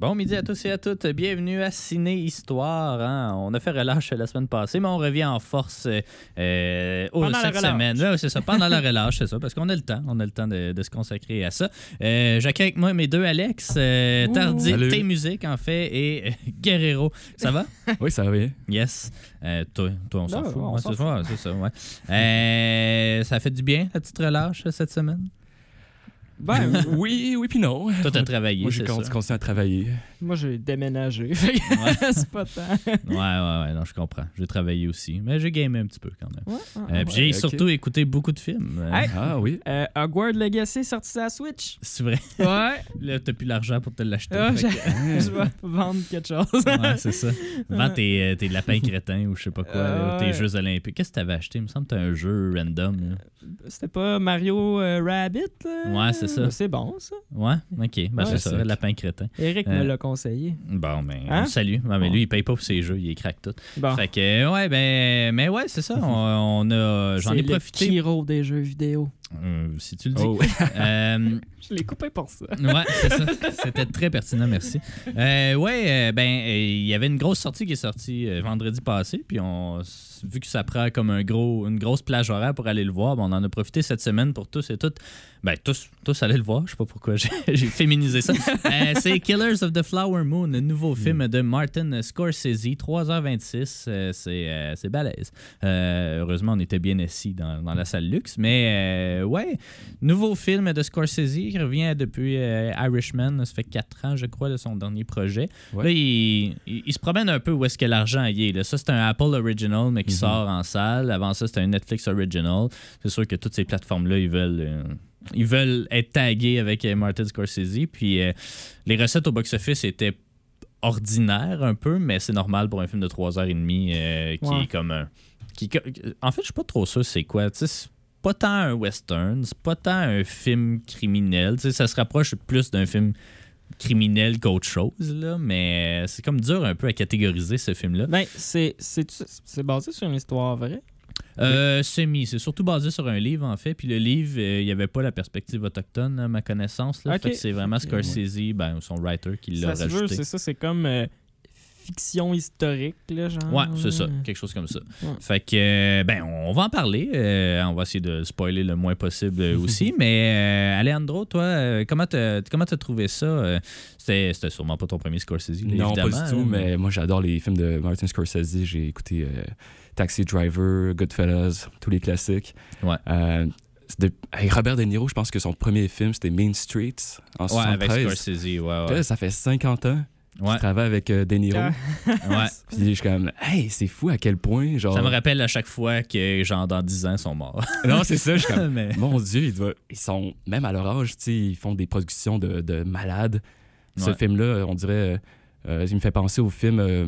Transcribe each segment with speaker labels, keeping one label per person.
Speaker 1: Bon
Speaker 2: midi à tous et à toutes. Bienvenue à Ciné Histoire. hein. On a fait relâche la semaine passée, mais on revient en force euh, euh, cette semaine. Ouais, c'est ça, pendant la relâche, c'est ça, parce qu'on a le temps. On a le temps de, de se consacrer à ça. Euh, J'accueille avec moi mes deux Alex, euh, Tardy,
Speaker 3: Salut.
Speaker 2: T Musique en fait, et euh, Guerrero. Ça va?
Speaker 3: Oui, ça va bien.
Speaker 2: Yes. Euh, toi, toi, on s'en fout. Ouais, c'est ça, ouais, ça. Euh, fait du bien, la petite relâche cette semaine?
Speaker 4: Ben,
Speaker 3: Oui, oui, puis non.
Speaker 2: Toi, t'as travaillé,
Speaker 3: Moi, j'ai continué à travailler.
Speaker 4: Moi, j'ai déménagé. C'est pas tant.
Speaker 2: Ouais, ouais, ouais, non, je comprends. J'ai travaillé aussi, mais j'ai gamé un petit peu quand même.
Speaker 4: Ouais,
Speaker 2: Euh,
Speaker 4: ouais.
Speaker 2: j'ai surtout écouté beaucoup de films. Euh,
Speaker 4: Hey.
Speaker 3: Ah oui.
Speaker 4: Euh, Hogwarts Legacy sorti sur la Switch.
Speaker 2: C'est vrai.
Speaker 4: Ouais.
Speaker 2: Là, t'as plus l'argent pour te l'acheter.
Speaker 4: Ah, je vais vendre quelque chose.
Speaker 2: ouais, c'est ça. Vends tes, euh, tes lapins crétins ou je sais pas quoi,
Speaker 4: Euh,
Speaker 2: tes. Jeux olympiques. Qu'est-ce que t'avais acheté? Il me semble que t'as un jeu random. là.
Speaker 4: C'était pas Mario euh, Rabbit, là?
Speaker 2: Ouais, c'est ça.
Speaker 4: C'est bon, ça.
Speaker 2: Ouais? OK. Ben, c'est ça, lapin crétin.
Speaker 4: Eric
Speaker 2: Euh,
Speaker 4: me l'a conseillé.
Speaker 2: Bon, ben,
Speaker 4: Hein?
Speaker 2: salut. Ouais, mais
Speaker 4: Bon.
Speaker 2: lui, il paye pas pour ses jeux, il craque tout.
Speaker 4: Bon.
Speaker 2: Fait que, ouais, ben, mais ouais, c'est ça. On, on a, j'en ai
Speaker 4: le
Speaker 2: profité.
Speaker 4: Kiro des jeux vidéo.
Speaker 2: Euh, si tu le dis.
Speaker 3: Oh.
Speaker 2: Euh,
Speaker 4: Je l'ai coupé pour ça.
Speaker 2: Ouais, c'est ça. C'était très pertinent, merci. Euh, ouais, euh, ben, euh, il y avait une grosse sortie qui est sortie euh, vendredi passé, puis on, vu que ça prend comme un gros, une grosse plage horaire pour aller le voir, ben, on en a profité cette semaine pour tous et toutes, ben, tous, tous aller le voir. Je sais pas pourquoi j'ai féminisé ça. Euh, c'est Killers of the Flower Moon, le nouveau film de Martin Scorsese, 3h26. euh, c'est euh, c'est balèze. Euh, heureusement, on était bien assis dans, dans la salle luxe, mais euh, ouais, Nouveau film de Scorsese qui revient depuis euh, Irishman. Ça fait 4 ans, je crois, de son dernier projet.
Speaker 3: Ouais.
Speaker 2: Là, il, il- il se promène un peu où est-ce que l'argent y est. là. Ça, c'est un Apple Original, mais qui sort en salle. Avant ça, c'était un Netflix Original. C'est sûr que toutes ces plateformes-là, ils veulent. euh, ils veulent être tagués avec euh, Martin Scorsese. Puis les recettes au box-office étaient ordinaires un peu, mais c'est normal pour un film de 3h30 euh, qui
Speaker 4: Ouais.
Speaker 2: est comme un. Qui, en fait, je suis pas trop sûr c'est quoi. Tu sais, c'est pas tant un western, c'est pas tant un film criminel. Ça se rapproche plus d'un film criminel qu'autre chose, là, mais c'est comme dur un peu à catégoriser ce film-là.
Speaker 4: Ben, c'est basé sur une histoire vraie?
Speaker 2: Euh, semi, c'est surtout basé sur un livre en fait. Puis le livre, euh, il n'y avait pas la perspective autochtone à ma connaissance. Là.
Speaker 4: Ok.
Speaker 2: Fait que c'est vraiment Scorsese, ben, son writer, qui l'a rajouté.
Speaker 4: c'est ça, c'est comme euh, fiction historique, là, genre.
Speaker 2: Ouais, c'est ça, quelque chose comme ça.
Speaker 4: Ouais.
Speaker 2: Fait que, euh, ben, on va en parler. euh, on va essayer de spoiler le moins possible euh, aussi. mais, euh, Alejandro, toi, euh, comment t'as comment t'as trouvé ça? Euh, C'était sûrement pas ton premier Scorsese, là,
Speaker 3: Non, pas du tout,
Speaker 2: là,
Speaker 3: mais moi, j'adore les films de Martin Scorsese. J'ai écouté euh, Taxi Driver, Goodfellas, tous les classiques.
Speaker 2: Ouais.
Speaker 3: Euh, de- avec Robert De Niro, je pense que son premier film, c'était Main Streets en
Speaker 2: Ouais, avec
Speaker 3: 73.
Speaker 2: Scorsese, ouais,
Speaker 3: Là,
Speaker 2: ouais.
Speaker 3: ça fait 50 ans
Speaker 2: Ouais,
Speaker 3: travaille avec euh, De Niro.
Speaker 2: Ouais.
Speaker 3: Puis je suis comme, hey, c'est fou à quel point, genre...
Speaker 2: Ça me rappelle à chaque fois que, genre, dans 10 ans, ils sont morts.
Speaker 3: Non, c'est ça, je suis comme,
Speaker 2: mais...
Speaker 3: Mon Dieu, ils, doivent- ils sont, même à leur âge, tu sais, ils font des productions de, de malades. Ce film-là, on dirait, euh, il me fait penser au film euh,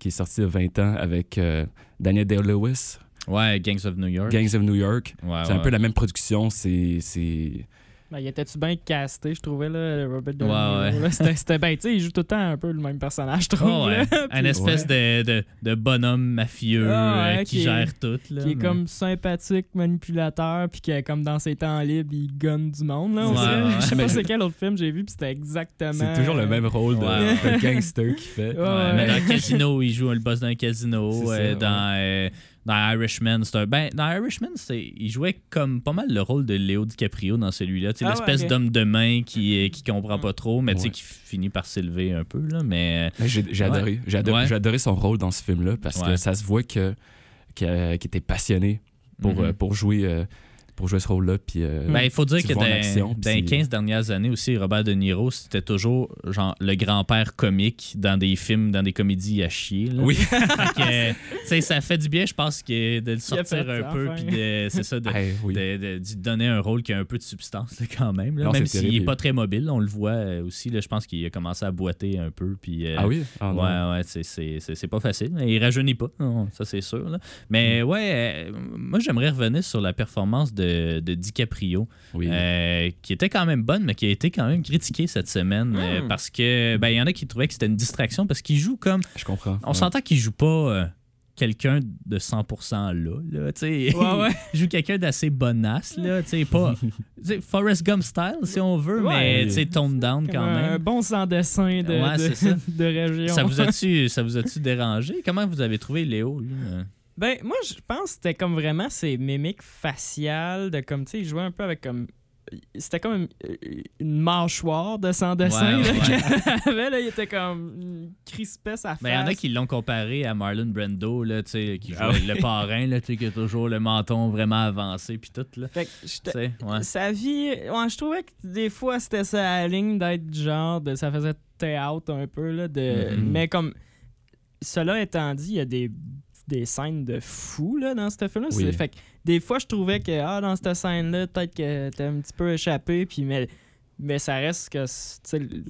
Speaker 3: qui est sorti il y a 20 ans avec euh, Daniel Day-Lewis,
Speaker 2: Ouais, Gangs of New York.
Speaker 3: Gangs of New York.
Speaker 2: Ouais,
Speaker 3: c'est un peu la même production, c'est...
Speaker 4: Ben, il était-tu bien casté, je trouvais, là, Robert De
Speaker 2: Ouais,
Speaker 4: Niro,
Speaker 2: ouais.
Speaker 4: C'était- bien, tu sais, il joue tout le temps un peu le même personnage, je trouve.
Speaker 2: Oh, ouais. espèce de, de, de bonhomme mafieux
Speaker 4: Ah, ouais,
Speaker 2: euh, qui
Speaker 4: qui est-
Speaker 2: gère tout. Là,
Speaker 4: qui est comme sympathique, manipulateur, puis qui est comme dans ses temps libres, il gonne du monde. Là. Je sais pas c'est quel autre film j'ai vu, puis c'était exactement.
Speaker 3: C'est toujours le même rôle de,
Speaker 2: Ouais.
Speaker 3: de gangster qu'il fait.
Speaker 4: Ouais,
Speaker 2: Ouais, mais dans Casino, il joue le boss d'un casino. Euh, dans, euh, dans Irishman, c'est un- ben, dans Irishman, c'est- il jouait comme pas mal le rôle de Léo DiCaprio dans celui-là.
Speaker 4: Ah ouais,
Speaker 2: L'espèce d'homme de main qui, euh, qui comprend pas trop, mais tu sais,
Speaker 3: Ouais.
Speaker 2: qui finit par s'élever un peu. Là, mais
Speaker 3: Mais J'ai
Speaker 2: Ouais.
Speaker 3: adoré. J'ai adoré,
Speaker 2: Ouais.
Speaker 3: j'ai adoré son rôle dans ce film-là parce
Speaker 2: Ouais.
Speaker 3: que ça se voit que, que- qu'il était passionné pour,
Speaker 2: Mhm.
Speaker 3: euh, pour jouer euh, pour jouer ce rôle-là. Puis, euh,
Speaker 2: Ben, il faut dire que dans,
Speaker 3: action, puis
Speaker 2: dans les
Speaker 3: c'est-
Speaker 2: 15 dernières années aussi, Robert De Niro, c'était toujours genre le grand-père comique dans des films, dans des comédies à chier. là.
Speaker 3: Oui.
Speaker 2: Fait que, ça fait du bien, je pense, que de le sortir un peu,
Speaker 4: enfin.
Speaker 2: puis de, c'est ça, de,
Speaker 3: Hey, oui.
Speaker 2: de, de- donner un rôle qui a un peu de substance là, quand même. là.
Speaker 3: Non,
Speaker 2: même s'il est
Speaker 3: terrible.
Speaker 2: pas très mobile, on le voit euh, aussi. Je pense qu'il a commencé à boiter un peu. Puis, euh,
Speaker 3: Ah oui? Ah non.
Speaker 2: Ouais, ouais, c'est- c'est c'est- c'est pas facile. Il rajeunit pas, non, ça c'est sûr. là. Mais
Speaker 3: Mm.
Speaker 2: ouais, euh, moi j'aimerais revenir sur la performance de, de DiCaprio,
Speaker 3: Oui.
Speaker 2: euh, qui était quand même bonne, mais qui a été quand même critiquée cette semaine euh,
Speaker 4: Mm.
Speaker 2: parce que ben il y en a qui trouvaient que c'était une distraction parce qu'il joue comme.
Speaker 3: Je comprends.
Speaker 2: On
Speaker 3: Ouais.
Speaker 2: s'entend qu'il joue pas. euh, quelqu'un de 100% là, là tu sais.
Speaker 4: Ouais, ouais.
Speaker 2: il joue quelqu'un d'assez bonasse, là, tu sais, pas... tu sais, Forrest Gump style, si on veut,
Speaker 4: Ouais.
Speaker 2: mais, tu sais, tone down quand
Speaker 4: Un
Speaker 2: même.
Speaker 4: bon sans dessin de,
Speaker 2: Ouais,
Speaker 4: de,
Speaker 2: c'est ça.
Speaker 4: de région.
Speaker 2: Ça vous a-tu ça vous a-tu dérangé? Comment vous avez trouvé Léo, lui?
Speaker 4: Ben, moi, je pense que c'était comme vraiment ces mimiques faciales de comme, tu sais, il jouait un peu avec comme. C'était comme une, une mâchoire de sans dessin
Speaker 2: Ouais,
Speaker 4: là,
Speaker 2: ouais.
Speaker 4: il était comme il crispait sa face.
Speaker 2: Ben, il y en a qui l'ont comparé à Marlon Brando, là, tu sais, qui joue
Speaker 3: Ah
Speaker 2: le parrain, là, tu sais, qui a toujours le menton vraiment avancé, puis tout, là.
Speaker 4: Fait que. Sa vie, ouais, je trouvais que des fois c'était ça à la ligne d'être genre de ça faisait théâtre un peu là de
Speaker 2: Mhm.
Speaker 4: mais comme cela étant dit, il y a des des scènes de fou là dans ce film là,
Speaker 3: Oui.
Speaker 4: fait que des fois je trouvais que ah dans cette scène là, peut-être que t'as un petit peu échappé puis mais mais ça reste que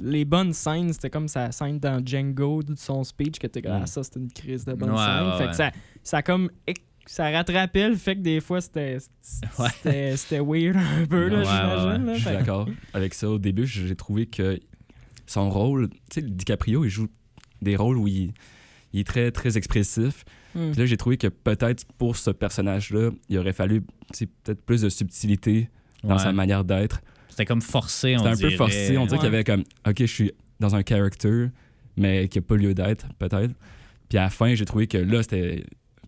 Speaker 4: les bonnes scènes, c'était comme sa scène dans Django de son speech que t'es comme
Speaker 3: Mm.
Speaker 4: ah ça c'est une crise de bonne
Speaker 2: Ouais,
Speaker 4: scène.
Speaker 2: ouais,
Speaker 4: fait que ça ça comme ça rattrapait le fait que des fois c'était c'était c'était weird un peu là
Speaker 2: Ouais,
Speaker 4: j'imagine
Speaker 2: ouais.
Speaker 3: Je suis d'accord avec ça. Au début, j'ai trouvé que son rôle, tu sais, DiCaprio, il joue des rôles où il, il est très, très expressif.
Speaker 4: Hmm.
Speaker 3: Puis là, j'ai trouvé que peut-être pour ce personnage-là, il aurait fallu peut-être plus de subtilité dans
Speaker 2: Ouais.
Speaker 3: sa manière d'être.
Speaker 2: C'était comme forcé, on
Speaker 3: C'était un peu
Speaker 2: dirait.
Speaker 3: forcé. On dirait qu'il y avait comme, OK, je suis dans un character, mais qui n'a pas lieu d'être, peut-être. Puis à la fin, j'ai trouvé que là, c'était,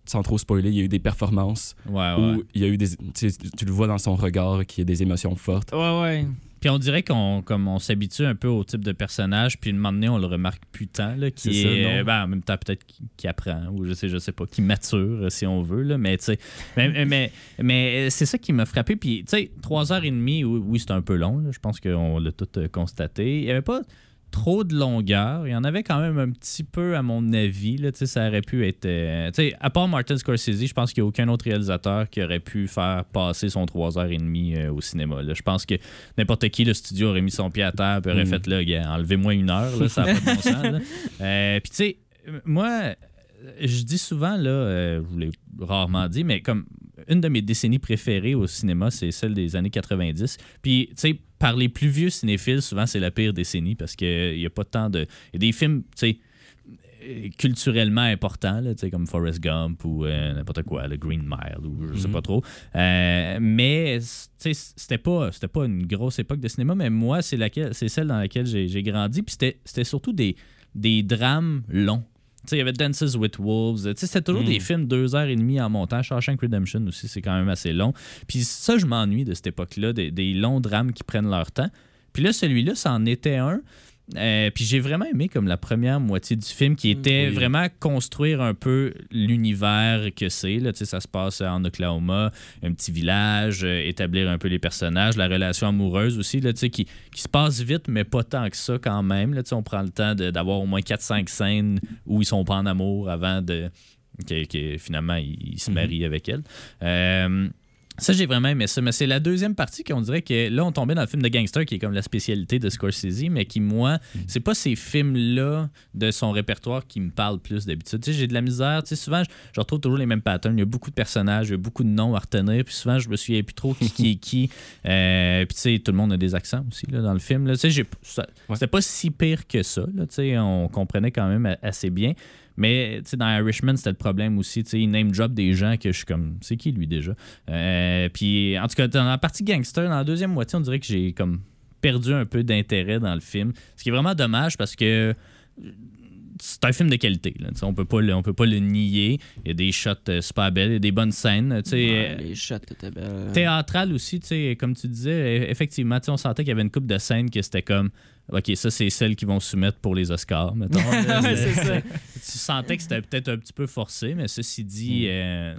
Speaker 3: sans trop spoiler, il y a eu des performances
Speaker 2: Ouais, ouais.
Speaker 3: où il y a eu des. Tu, le vois dans son regard qu'il y a des émotions fortes.
Speaker 4: Ouais, ouais.
Speaker 2: Puis on dirait qu'on comme on s'habitue un peu au type de personnage, puis une moment donné, on le remarque plus tant, là, qui
Speaker 3: ça, non?
Speaker 2: euh, ben, en même temps peut-être qui, apprend, ou je sais, je sais pas, qui mature, euh, si on veut, là, mais tu sais, mais, mais, mais c'est ça qui m'a frappé, puis tu sais, trois heures et demie, oui, oui, c'est un peu long, là, je pense qu'on l'a tout euh, constaté, il y avait pas trop de longueur, il y en avait quand même un petit peu à mon avis, là, ça aurait pu être, euh, à part Martin Scorsese, je pense qu'il n'y a aucun autre réalisateur qui aurait pu faire passer son trois heures et demie euh, au cinéma, je pense que n'importe qui, le studio aurait mis son pied à terre et aurait
Speaker 3: Mm.
Speaker 2: fait là, enlevez-moi une heure, là, ça n'a pas de bon sens. Euh, Puis tu sais, moi, je dis souvent, là, euh, je l'ai rarement dit, mais comme une de mes décennies préférées au cinéma, c'est celle des années 90. Puis, tu sais, par les plus vieux cinéphiles, souvent, c'est la pire décennie parce qu'il n'y a pas tant de. Il y a des films, tu sais, euh, culturellement importants, là, tu sais, comme Forrest Gump ou euh, n'importe quoi, le Green Mile ou je sais
Speaker 3: Mhm.
Speaker 2: pas trop. Euh, mais tu sais, c'était pas, pas une grosse époque de cinéma, mais moi, c'est celle dans laquelle j'ai, grandi. Puis c'était, c'était surtout des, des drames longs. Il y avait Dances with Wolves. C'était toujours
Speaker 3: Mm.
Speaker 2: des films deux heures et demie en montant. Shawshank Redemption aussi, c'est quand même assez long. Puis ça, je m'ennuie de cette époque-là, des, des longs drames qui prennent leur temps. Puis là, celui-là, c'en était un. Euh, puis j'ai vraiment aimé comme la première moitié du film qui était
Speaker 3: Oui.
Speaker 2: vraiment construire un peu l'univers que c'est. Là, Tu sais, ça se passe en Oklahoma, un petit village, euh, établir un peu les personnages, la relation amoureuse aussi, là, tu sais, qui, qui se passe vite, mais pas tant que ça quand même. Là, on prend le temps de- d'avoir au moins 4-5 scènes où ils sont pas en amour avant de que, que finalement ils, se
Speaker 3: Mhm.
Speaker 2: marient avec elle. Euh, ça, j'ai vraiment aimé ça. Mais c'est la deuxième partie qu'on dirait que là, on tombait dans le film de gangster qui est comme la spécialité de Scorsese, mais qui, moi, c'est pas ces films-là de son répertoire qui me parlent plus d'habitude. Tu sais, j'ai de la misère. Tu sais, souvent, je, je retrouve toujours les mêmes patterns. Il y a beaucoup de personnages, il y a beaucoup de noms à retenir. Puis souvent, je me souviens plus trop qui qui est qui. Euh, puis tu sais, tout le monde a des accents aussi là, dans le film. Là. Tu sais, j'ai- ça-
Speaker 3: Ouais.
Speaker 2: C'était pas si pire que ça. Là, tu sais, on comprenait quand même assez bien. Mais dans Irishman, c'était le problème aussi. Il name drop des gens que je suis comme, c'est qui lui déjà? Euh, puis en tout cas, dans la partie gangster, dans la deuxième moitié, on dirait que j'ai comme perdu un peu d'intérêt dans le film. Ce qui est vraiment dommage parce que c'est un film de qualité. Là. On peut pas le, on peut pas le nier. Il y a des shots euh, super belles, il y a des bonnes scènes.
Speaker 5: Ouais, les shots étaient belles.
Speaker 2: théâtral aussi, comme tu disais, e- effectivement, on sentait qu'il y avait une coupe de scènes que c'était comme OK, ça, c'est celles qui vont soumettre pour les Oscars, mettons.
Speaker 4: C'est ça.
Speaker 2: tu sentais que c'était peut-être un petit peu forcé, mais ceci dit, euh,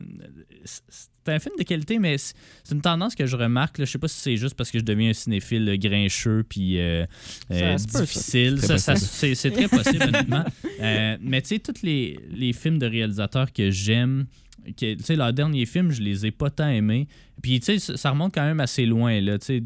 Speaker 2: c'est un film de qualité, mais c'est une tendance que je remarque. Là, je sais pas si c'est juste parce que je deviens un cinéphile grincheux puis euh, euh, difficile.
Speaker 3: C'est très
Speaker 2: Ça, ça, c'est c'est très possible, honnêtement. Euh, mais tu sais, tous les, les films de réalisateurs que j'aime, tu sais, leurs derniers films, je les ai pas tant aimés. Puis, tu sais, ça- remonte quand même assez loin, là, tu sais,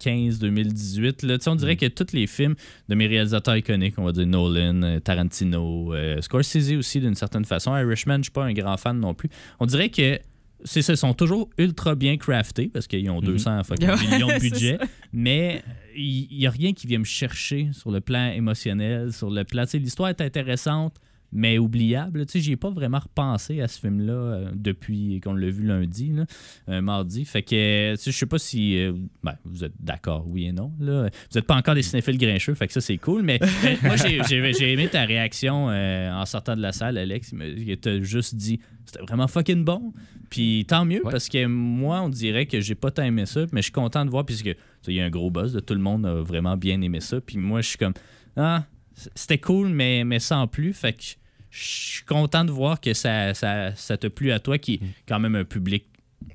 Speaker 2: 2015, 2018. Là, on dirait que tous les films de mes réalisateurs iconiques, on va dire Nolan, euh, Tarantino, euh, Scorsese aussi d'une certaine façon. Irishman, je suis pas un grand fan non plus. On dirait que c'est ça, sont toujours ultra bien craftés parce qu'ils ont 200 fucking
Speaker 4: Ouais,
Speaker 2: millions de budget, mais il n'y a rien qui vient me chercher sur le plan émotionnel, sur le plan. L'histoire est intéressante, mais oubliable. Tu sais, j'y ai pas vraiment repensé à ce film-là euh, depuis qu'on l'a vu lundi, là, euh, mardi. Fait que, euh, tu sais, je sais pas si euh, ben, vous êtes d'accord, oui et non. Là. Vous êtes pas encore des cinéphiles grincheux, fait que ça, c'est cool. Mais moi, j'ai- j'ai j'ai aimé ta réaction en sortant de la salle, Alex. Tu as juste dit, c'était vraiment fucking bon. Puis tant mieux,
Speaker 3: Ouais.
Speaker 2: parce que moi, on dirait que j'ai pas tant aimé ça, mais je suis content de voir, puisque il y a un gros buzz, de tout le monde a vraiment bien aimé ça. Puis moi, je suis comme, ah, c'était cool, mais, mais sans plus. Fait que je suis content de voir que ça, ça, ça t'a plu à toi, qui est quand même un public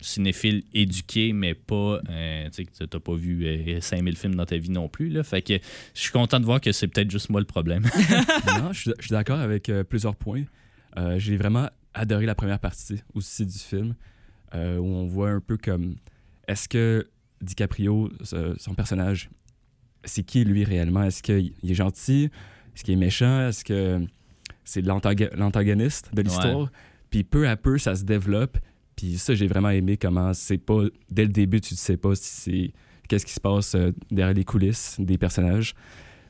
Speaker 2: cinéphile éduqué, mais pas, euh, tu sais, que t'as pas vu euh, 5000 films dans ta vie non plus. Là. Fait que je suis content de voir que c'est peut-être juste moi le problème.
Speaker 3: non, je suis, d'accord avec euh, plusieurs points. Euh, J'ai vraiment adoré la première partie aussi du film, où on voit un peu comme est-ce que DiCaprio, son personnage, c'est qui lui réellement? Est-ce qu'il est gentil? Est-ce qu'il est méchant? Est-ce que c'est l'antagoniste de l'histoire Puis peu à peu, ça se développe. Puis ça, j'ai vraiment aimé comment c'est pas dès le début, tu ne sais pas si c'est qu'est-ce qui se passe euh, derrière les coulisses des personnages.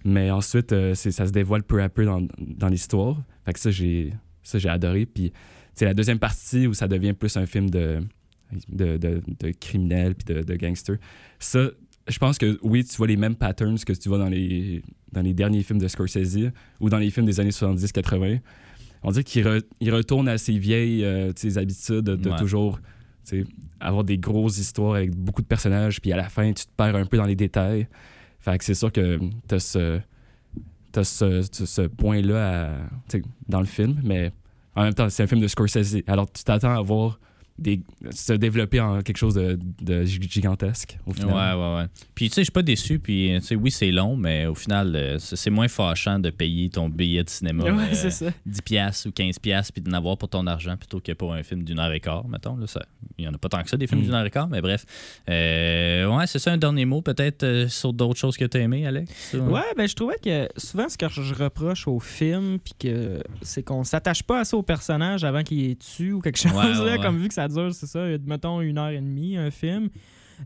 Speaker 3: Mais ensuite, euh, ça se dévoile peu à peu dans, dans l'histoire. Fait que ça, j'ai ça, j'ai adoré. Puis c'est la deuxième partie où ça devient plus un film de, de, de, de criminels puis de, de gangsters. Ça, je pense que oui, tu vois les mêmes patterns que tu vois dans les, dans les derniers films de Scorsese ou dans les films des années 70-80. On dirait qu'il re- il retourne à ses vieilles euh, ses habitudes de, de
Speaker 2: Ouais.
Speaker 3: toujours avoir des grosses histoires avec beaucoup de personnages, puis à la fin, tu te perds un peu dans les détails. Fait que c'est sûr que t'as ce, t'as ce, ce, ce point-là dans le film, mais en même temps, c'est un film de Scorsese. Alors, tu t'attends à voir des, se développer en quelque chose de, de gi- gigantesque, au
Speaker 2: Ouais,
Speaker 3: final.
Speaker 2: ouais, ouais. Puis, tu sais, je suis pas déçu. Puis, tu sais, oui, c'est long, mais au final, euh, c'est moins fâchant de payer ton billet de cinéma
Speaker 4: Ouais,
Speaker 2: euh,
Speaker 4: c'est ça.
Speaker 2: 10$ piastres ou 15$ piastres, puis d'en avoir pour ton argent plutôt que pour un film d'une heure et quart, mettons. Là, ça, il y en a pas tant que ça, des films
Speaker 3: Mm.
Speaker 2: d'une heure et quart, mais bref. Euh, ouais, c'est ça un dernier mot, peut-être euh, sur d'autres choses que tu as aimé, Alex?
Speaker 4: Ouais, ben je trouvais que souvent ce que je reproche au film, puis que c'est qu'on s'attache pas assez au personnage avant qu'il est tué ou quelque chose,
Speaker 2: Ouais, ouais,
Speaker 4: là,
Speaker 2: ouais.
Speaker 4: comme vu que ça dure, c'est ça, mettons une heure et demie, un film.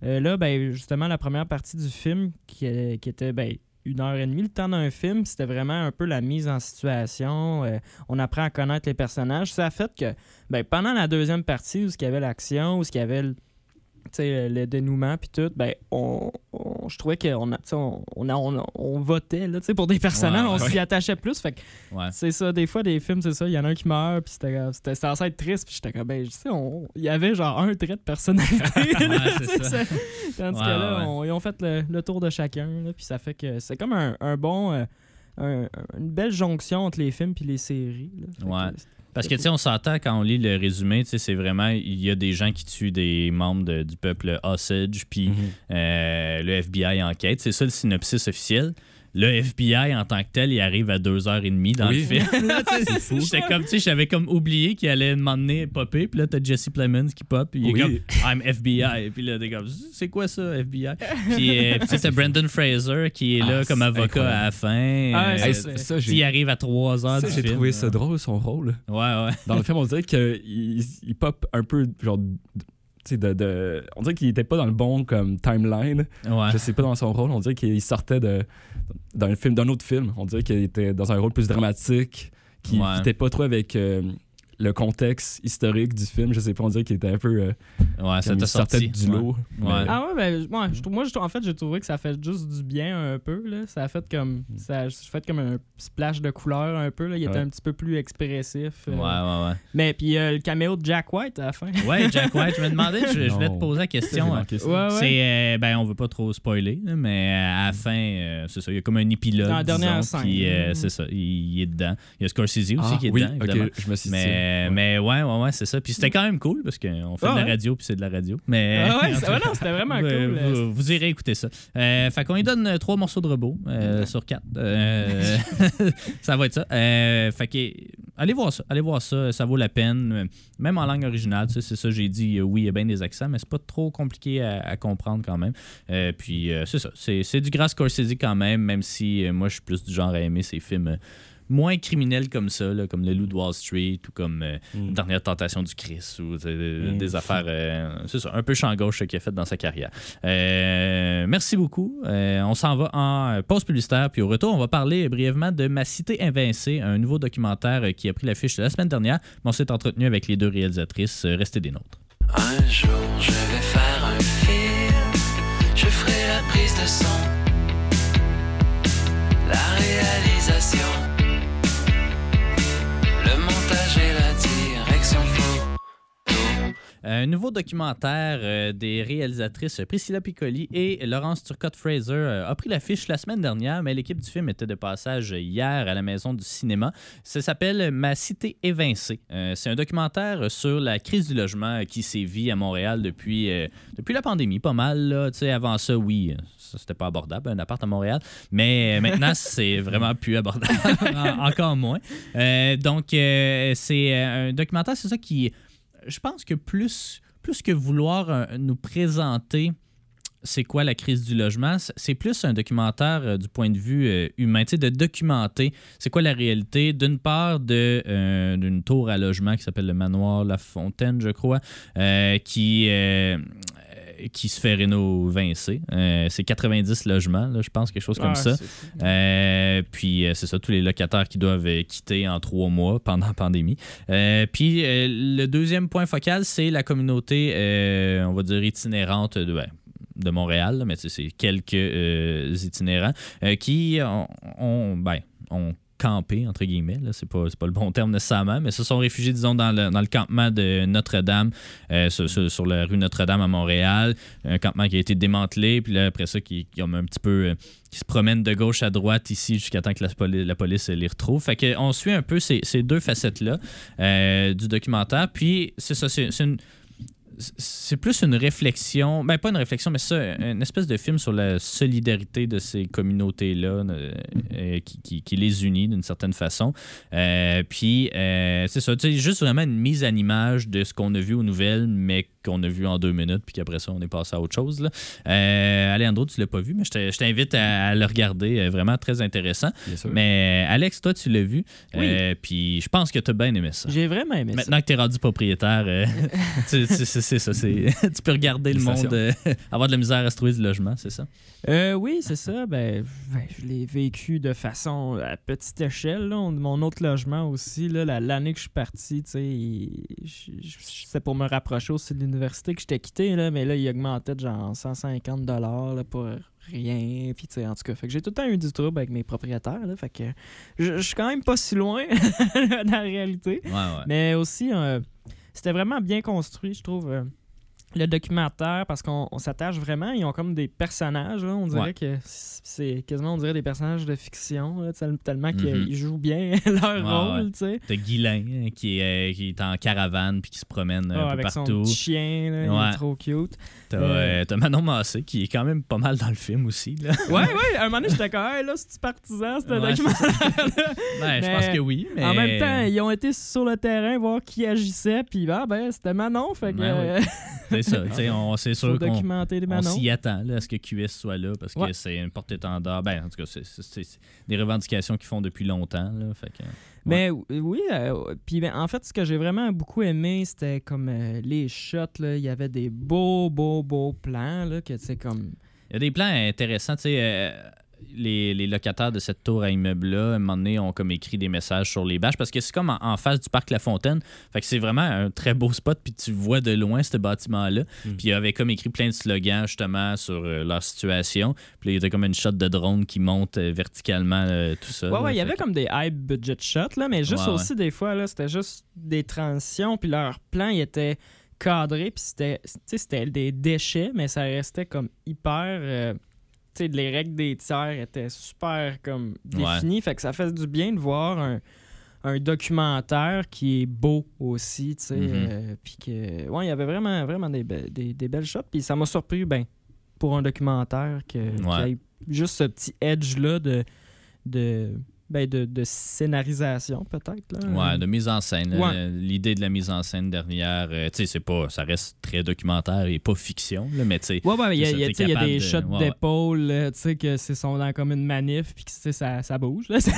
Speaker 4: Euh, là, ben justement, la première partie du film qui, euh, qui était ben, une heure et demie, le temps d'un film, c'était vraiment un peu la mise en situation. euh, on apprend à connaître les personnages. Ça a fait que ben, pendant la deuxième partie, où il y avait l'action, où il y avait le, dénouement puis tout, ben on, on- je trouvais qu'on on, on, on, on votait là, pour des personnages,
Speaker 2: Ouais,
Speaker 4: on
Speaker 2: ouais.
Speaker 4: s'y attachait plus. Fait
Speaker 2: Ouais.
Speaker 4: c'est ça, des fois, des films, c'est ça, il y en a un qui meurt, puis c'était censé être triste, puis j'étais comme, ben, je sais, on- il y avait genre un trait de personnalité. là,
Speaker 2: ça.
Speaker 4: ça. Tandis que là, on- ils ont fait le, le tour de chacun, puis ça fait que c'est comme un, un bon. euh, un- une belle jonction entre les films puis les séries. là.
Speaker 2: Ouais. Parce que, tu sais, on s'entend quand on lit le résumé, tu sais, c'est vraiment, il y a des gens qui tuent des membres de- du peuple Osage, puis
Speaker 3: Mhm.
Speaker 2: euh, le FBI enquête. C'est ça le synopsis officiel. Le FBI, en tant que tel, il arrive à 2h30 dans
Speaker 3: Oui.
Speaker 2: le film.
Speaker 3: Fou.
Speaker 2: J'étais comme, tu sais, j'avais comme oublié qu'il allait m'emmener popper. Puis là, t'as Jesse Plemons qui pop. Puis il est
Speaker 3: Oui.
Speaker 2: comme, I'm FBI. Puis là, t'es comme, c'est quoi ça, FBI? Puis, euh, puis tu sais, t'as Brendan Fraser qui est là
Speaker 3: Ah,
Speaker 2: comme
Speaker 3: c'est
Speaker 2: avocat
Speaker 3: incroyable.
Speaker 2: à la fin.
Speaker 4: Ah,
Speaker 2: Euh,
Speaker 4: c'est-
Speaker 3: ça,
Speaker 2: il arrive à 3h
Speaker 3: ça,
Speaker 2: du
Speaker 3: j'ai trouvé ça drôle, son rôle.
Speaker 2: Ouais, ouais.
Speaker 3: Dans le film, on dirait qu'il il, pop un peu, genre, de, de- On dirait qu'il était pas dans le bon, comme, timeline.
Speaker 2: Ouais.
Speaker 3: Je sais pas dans son rôle. On dirait qu'il sortait de d'un film, d'un autre film. On dirait qu'il était dans un rôle plus dramatique, qui
Speaker 2: Ouais.
Speaker 3: n'était pas trop avec euh, le contexte historique du film, je sais pas, on dirait qu'il était un peu. euh,
Speaker 2: Ouais, ça
Speaker 3: sortait
Speaker 2: sorti.
Speaker 3: du
Speaker 2: Ouais.
Speaker 3: lot.
Speaker 2: Ouais.
Speaker 3: Mais-
Speaker 4: Ah ouais, ben, moi, je, trouve- moi je, en fait, j'ai trouvé que ça fait juste du bien un peu. Là. Ça a fait comme ça a fait comme un splash de couleur un peu. Là. Il était
Speaker 3: Ouais.
Speaker 4: un petit peu plus expressif. euh.
Speaker 2: Ouais, ouais, ouais.
Speaker 4: Mais puis euh, le caméo de Jack White à la fin.
Speaker 2: Ouais, Jack White, je me demandais, je, je voulais te poser la question.
Speaker 4: Ouais, ouais.
Speaker 2: C'est, euh, ben, on veut pas trop spoiler, là, mais à la fin, euh, c'est ça, il y a comme un épilogue.
Speaker 4: Dans la dernière
Speaker 2: disons,
Speaker 4: scène.
Speaker 2: puis, euh,
Speaker 4: Mm.
Speaker 2: c'est ça, il, il est dedans. Il y a Scorsese aussi
Speaker 3: Ah,
Speaker 2: qui est
Speaker 3: oui,
Speaker 2: dedans,
Speaker 3: je me suis dit.
Speaker 2: Mais,
Speaker 3: ouais.
Speaker 2: mais ouais, ouais, ouais, c'est ça. Puis c'était quand même cool parce qu'on fait
Speaker 4: Ah
Speaker 2: de la radio, puis c'est de la radio. Mais,
Speaker 4: Ah ouais, ouais, non, c'était vraiment
Speaker 2: vous,
Speaker 4: cool. euh,
Speaker 2: Vous, vous irez écouter ça. Euh, fait qu'on lui donne euh, trois morceaux de robot euh, sur quatre. Ça va être ça. Fait que, allez voir ça. Allez voir ça. Ça vaut la peine. Même en langue originale, tu sais, c'est ça, j'ai dit. oui, il y a bien des accents, mais c'est pas trop compliqué à, à comprendre quand même. Puis c'est ça. C'est, du gras Scorsese quand même, même si moi, je suis plus du genre à aimer ces films. Moins criminels comme ça, là, comme Le Loup de Wall Street ou comme euh,
Speaker 3: Mm.
Speaker 2: Dernière Tentation du Christ ou euh,
Speaker 3: Mm.
Speaker 2: des affaires, euh, c'est ça, un peu champ gauche qu'il a fait dans sa carrière. Euh, merci beaucoup. Euh, on s'en va en pause publicitaire, puis au retour, on va parler brièvement de Ma Cité Invincée, un nouveau documentaire qui a pris l'affiche la semaine dernière. Mais on s'est entretenu avec les deux réalisatrices. Restez des nôtres.
Speaker 1: Un jour je vais faire un film, je ferai la prise de son,
Speaker 2: Un nouveau documentaire euh, des réalisatrices Priscilla Piccoli et Laurence Turcotte-Fraser euh, a pris l'affiche la semaine dernière, mais l'équipe du film était de passage hier à la Maison du cinéma. Ça s'appelle Ma cité évincée. Euh, c'est un documentaire sur la crise du logement qui sévit à Montréal depuis, depuis la pandémie, pas mal. Là. Avant ça, oui, ça, c'était pas abordable, un appart à Montréal, mais maintenant, c'est vraiment plus abordable, En- encore moins. Donc, c'est un documentaire, c'est ça qui je pense que plus, plus que vouloir euh, nous présenter c'est quoi la crise du logement, c'est plus un documentaire euh, du point de vue euh, humain, de documenter c'est quoi la réalité, d'une part euh, d'une tour à logement qui s'appelle le manoir La Fontaine, je crois, qui, qui se fait rénovincer. Euh, c'est 90 logements, là, je pense, quelque chose comme
Speaker 4: ah,
Speaker 2: ça. Euh, puis euh, c'est ça, tous les locataires qui doivent euh, quitter en trois mois pendant la pandémie. Puis le deuxième point focal, c'est la communauté, on va dire, itinérante de, ben, de Montréal, là, mais c'est quelques itinérants qui ont, ont, ben, ont campé, entre guillemets, là, c'est pas, le bon terme nécessairement, mais se sont réfugiés, disons, dans le, campement de Notre-Dame, euh, sur, la rue Notre-Dame à Montréal, un campement qui a été démantelé, puis là, après ça, qui, un petit peu... euh, qui se promènent de gauche à droite ici jusqu'à temps que la, poli- la police les retrouve. Fait que on suit un peu ces, deux facettes-là euh, du documentaire. Puis, c'est ça, c'est une- c'est plus une réflexion, ben pas une réflexion, mais ça, une espèce de film sur la solidarité de ces communautés-là euh, euh, qui, qui- les unit d'une certaine façon. Euh, puis, c'est ça, juste vraiment une mise en image de ce qu'on a vu aux nouvelles, mais qu'on a vu en deux minutes, puis qu'après ça, on est passé à autre chose. Là. Euh, Alejandro, tu l'as pas vu, mais je te- je t'invite à, à le regarder, euh, vraiment très intéressant. Mais euh, Alex, toi, tu l'as vu,
Speaker 4: Oui.
Speaker 2: euh, puis je pense que tu as bien aimé ça.
Speaker 4: J'ai vraiment aimé ça.
Speaker 2: Maintenant que tu es rendu propriétaire, euh, tu- tu- c'est c'est ça. c'est- tu peux regarder le monde euh, avoir de la misère à se trouver du logement, c'est ça?
Speaker 4: Euh, oui, c'est ça. Ben, ben, je l'ai vécu de façon à petite échelle. là. On- Mon autre logement aussi, l'année que je suis parti, c'était pour me rapprocher aussi de l'université que j'étais quitté, là, mais là, il augmentait de genre 150 dollars pour rien. Puis, tu sais, en tout cas, fait que j'ai tout le temps eu du trouble avec mes propriétaires. Là, fait que je, je suis quand même pas si loin dans la réalité.
Speaker 2: Ouais, ouais.
Speaker 4: Mais aussi, euh, c'était vraiment bien construit, je trouve. euh, le documentaire, parce qu'on on s'attache vraiment, ils ont comme des personnages, là, on dirait
Speaker 2: Ouais.
Speaker 4: que c'est quasiment, on dirait des personnages de fiction, là, tellement qu'ils
Speaker 2: Mhm.
Speaker 4: jouent bien leur
Speaker 2: Ouais,
Speaker 4: rôle,
Speaker 2: ouais.
Speaker 4: tu sais.
Speaker 2: T'as Guilain hein, qui, est, euh, qui est en caravane puis qui se promène euh,
Speaker 4: Ah,
Speaker 2: un peu
Speaker 4: avec
Speaker 2: partout.
Speaker 4: son petit chien, là, il
Speaker 2: Ouais.
Speaker 4: est trop cute.
Speaker 2: T'as
Speaker 4: Euh,
Speaker 2: euh, Manon Massé qui est quand même pas mal dans le film aussi. Là.
Speaker 4: Ouais, ouais, à un moment donné, j'étais comme, hey, là, c'est-tu partisan, ce
Speaker 2: Ouais,
Speaker 4: documentaire-là?
Speaker 2: Ouais, je pense que oui. Mais...
Speaker 4: En même temps, ils ont été sur le terrain voir qui agissait, puis ah, ben, c'était Manon, fait que euh,
Speaker 2: c'est ça. sais, on- C'est sûr qu'on on s'y attend là, à ce que QS soit là parce que
Speaker 4: Ouais.
Speaker 2: c'est une porte-étendard. Ben, en tout cas, c'est- c'est c'est des revendications qu'ils font depuis longtemps. Là, fait que...
Speaker 4: Mais oui, euh, puis ben, en fait, ce que j'ai vraiment beaucoup aimé, c'était comme euh, les shots, là. Il y avait des beaux, beaux, beaux plans, là, que comme...
Speaker 2: Il y a des plans intéressants. tu sais, euh, les, les locataires de cette tour à immeuble-là, à un moment donné, ont comme écrit des messages sur les bâches parce que c'est comme en, en face du parc La Fontaine. Fait que c'est vraiment un très beau spot, puis tu vois de loin ce bâtiment-là.
Speaker 3: Mm.
Speaker 2: Puis ils avaient comme écrit plein de slogans justement sur euh, leur situation. Puis il y avait comme une shot de drone qui monte euh, verticalement euh, tout ça.
Speaker 4: Ouais,
Speaker 2: là.
Speaker 4: ouais, il y avait
Speaker 2: que-
Speaker 4: comme des high budget shots, là, mais juste
Speaker 2: Ouais,
Speaker 4: aussi des fois, là, c'était juste des transitions, puis leur plan, il était cadré, puis c'était, tu sais, c'était des déchets, mais ça restait comme hyper. Les règles des tiers étaient super comme définies, fait que ça fait du bien de voir un, un documentaire qui est beau aussi, tu sais,
Speaker 2: Mhm.
Speaker 4: euh, puis que, ouais, il y avait vraiment, vraiment des, be- des, des belles shots, puis ça m'a surpris, ben, pour un documentaire, que, y ait juste ce petit edge-là de, de, ben, de, de scénarisation, peut-être.
Speaker 2: Ouais, de mise en scène.
Speaker 4: Ouais.
Speaker 2: L'idée de la mise en scène derrière, euh, tu sais, c'est pas, ça reste très documentaire et pas fiction, là, mais tu sais.
Speaker 4: Ouais, ouais, il y y a- y des
Speaker 2: de-
Speaker 4: shots
Speaker 2: ouais,
Speaker 4: d'épaule, tu sais, que c'est sont dans comme une manif, puis que ça, ça bouge. là.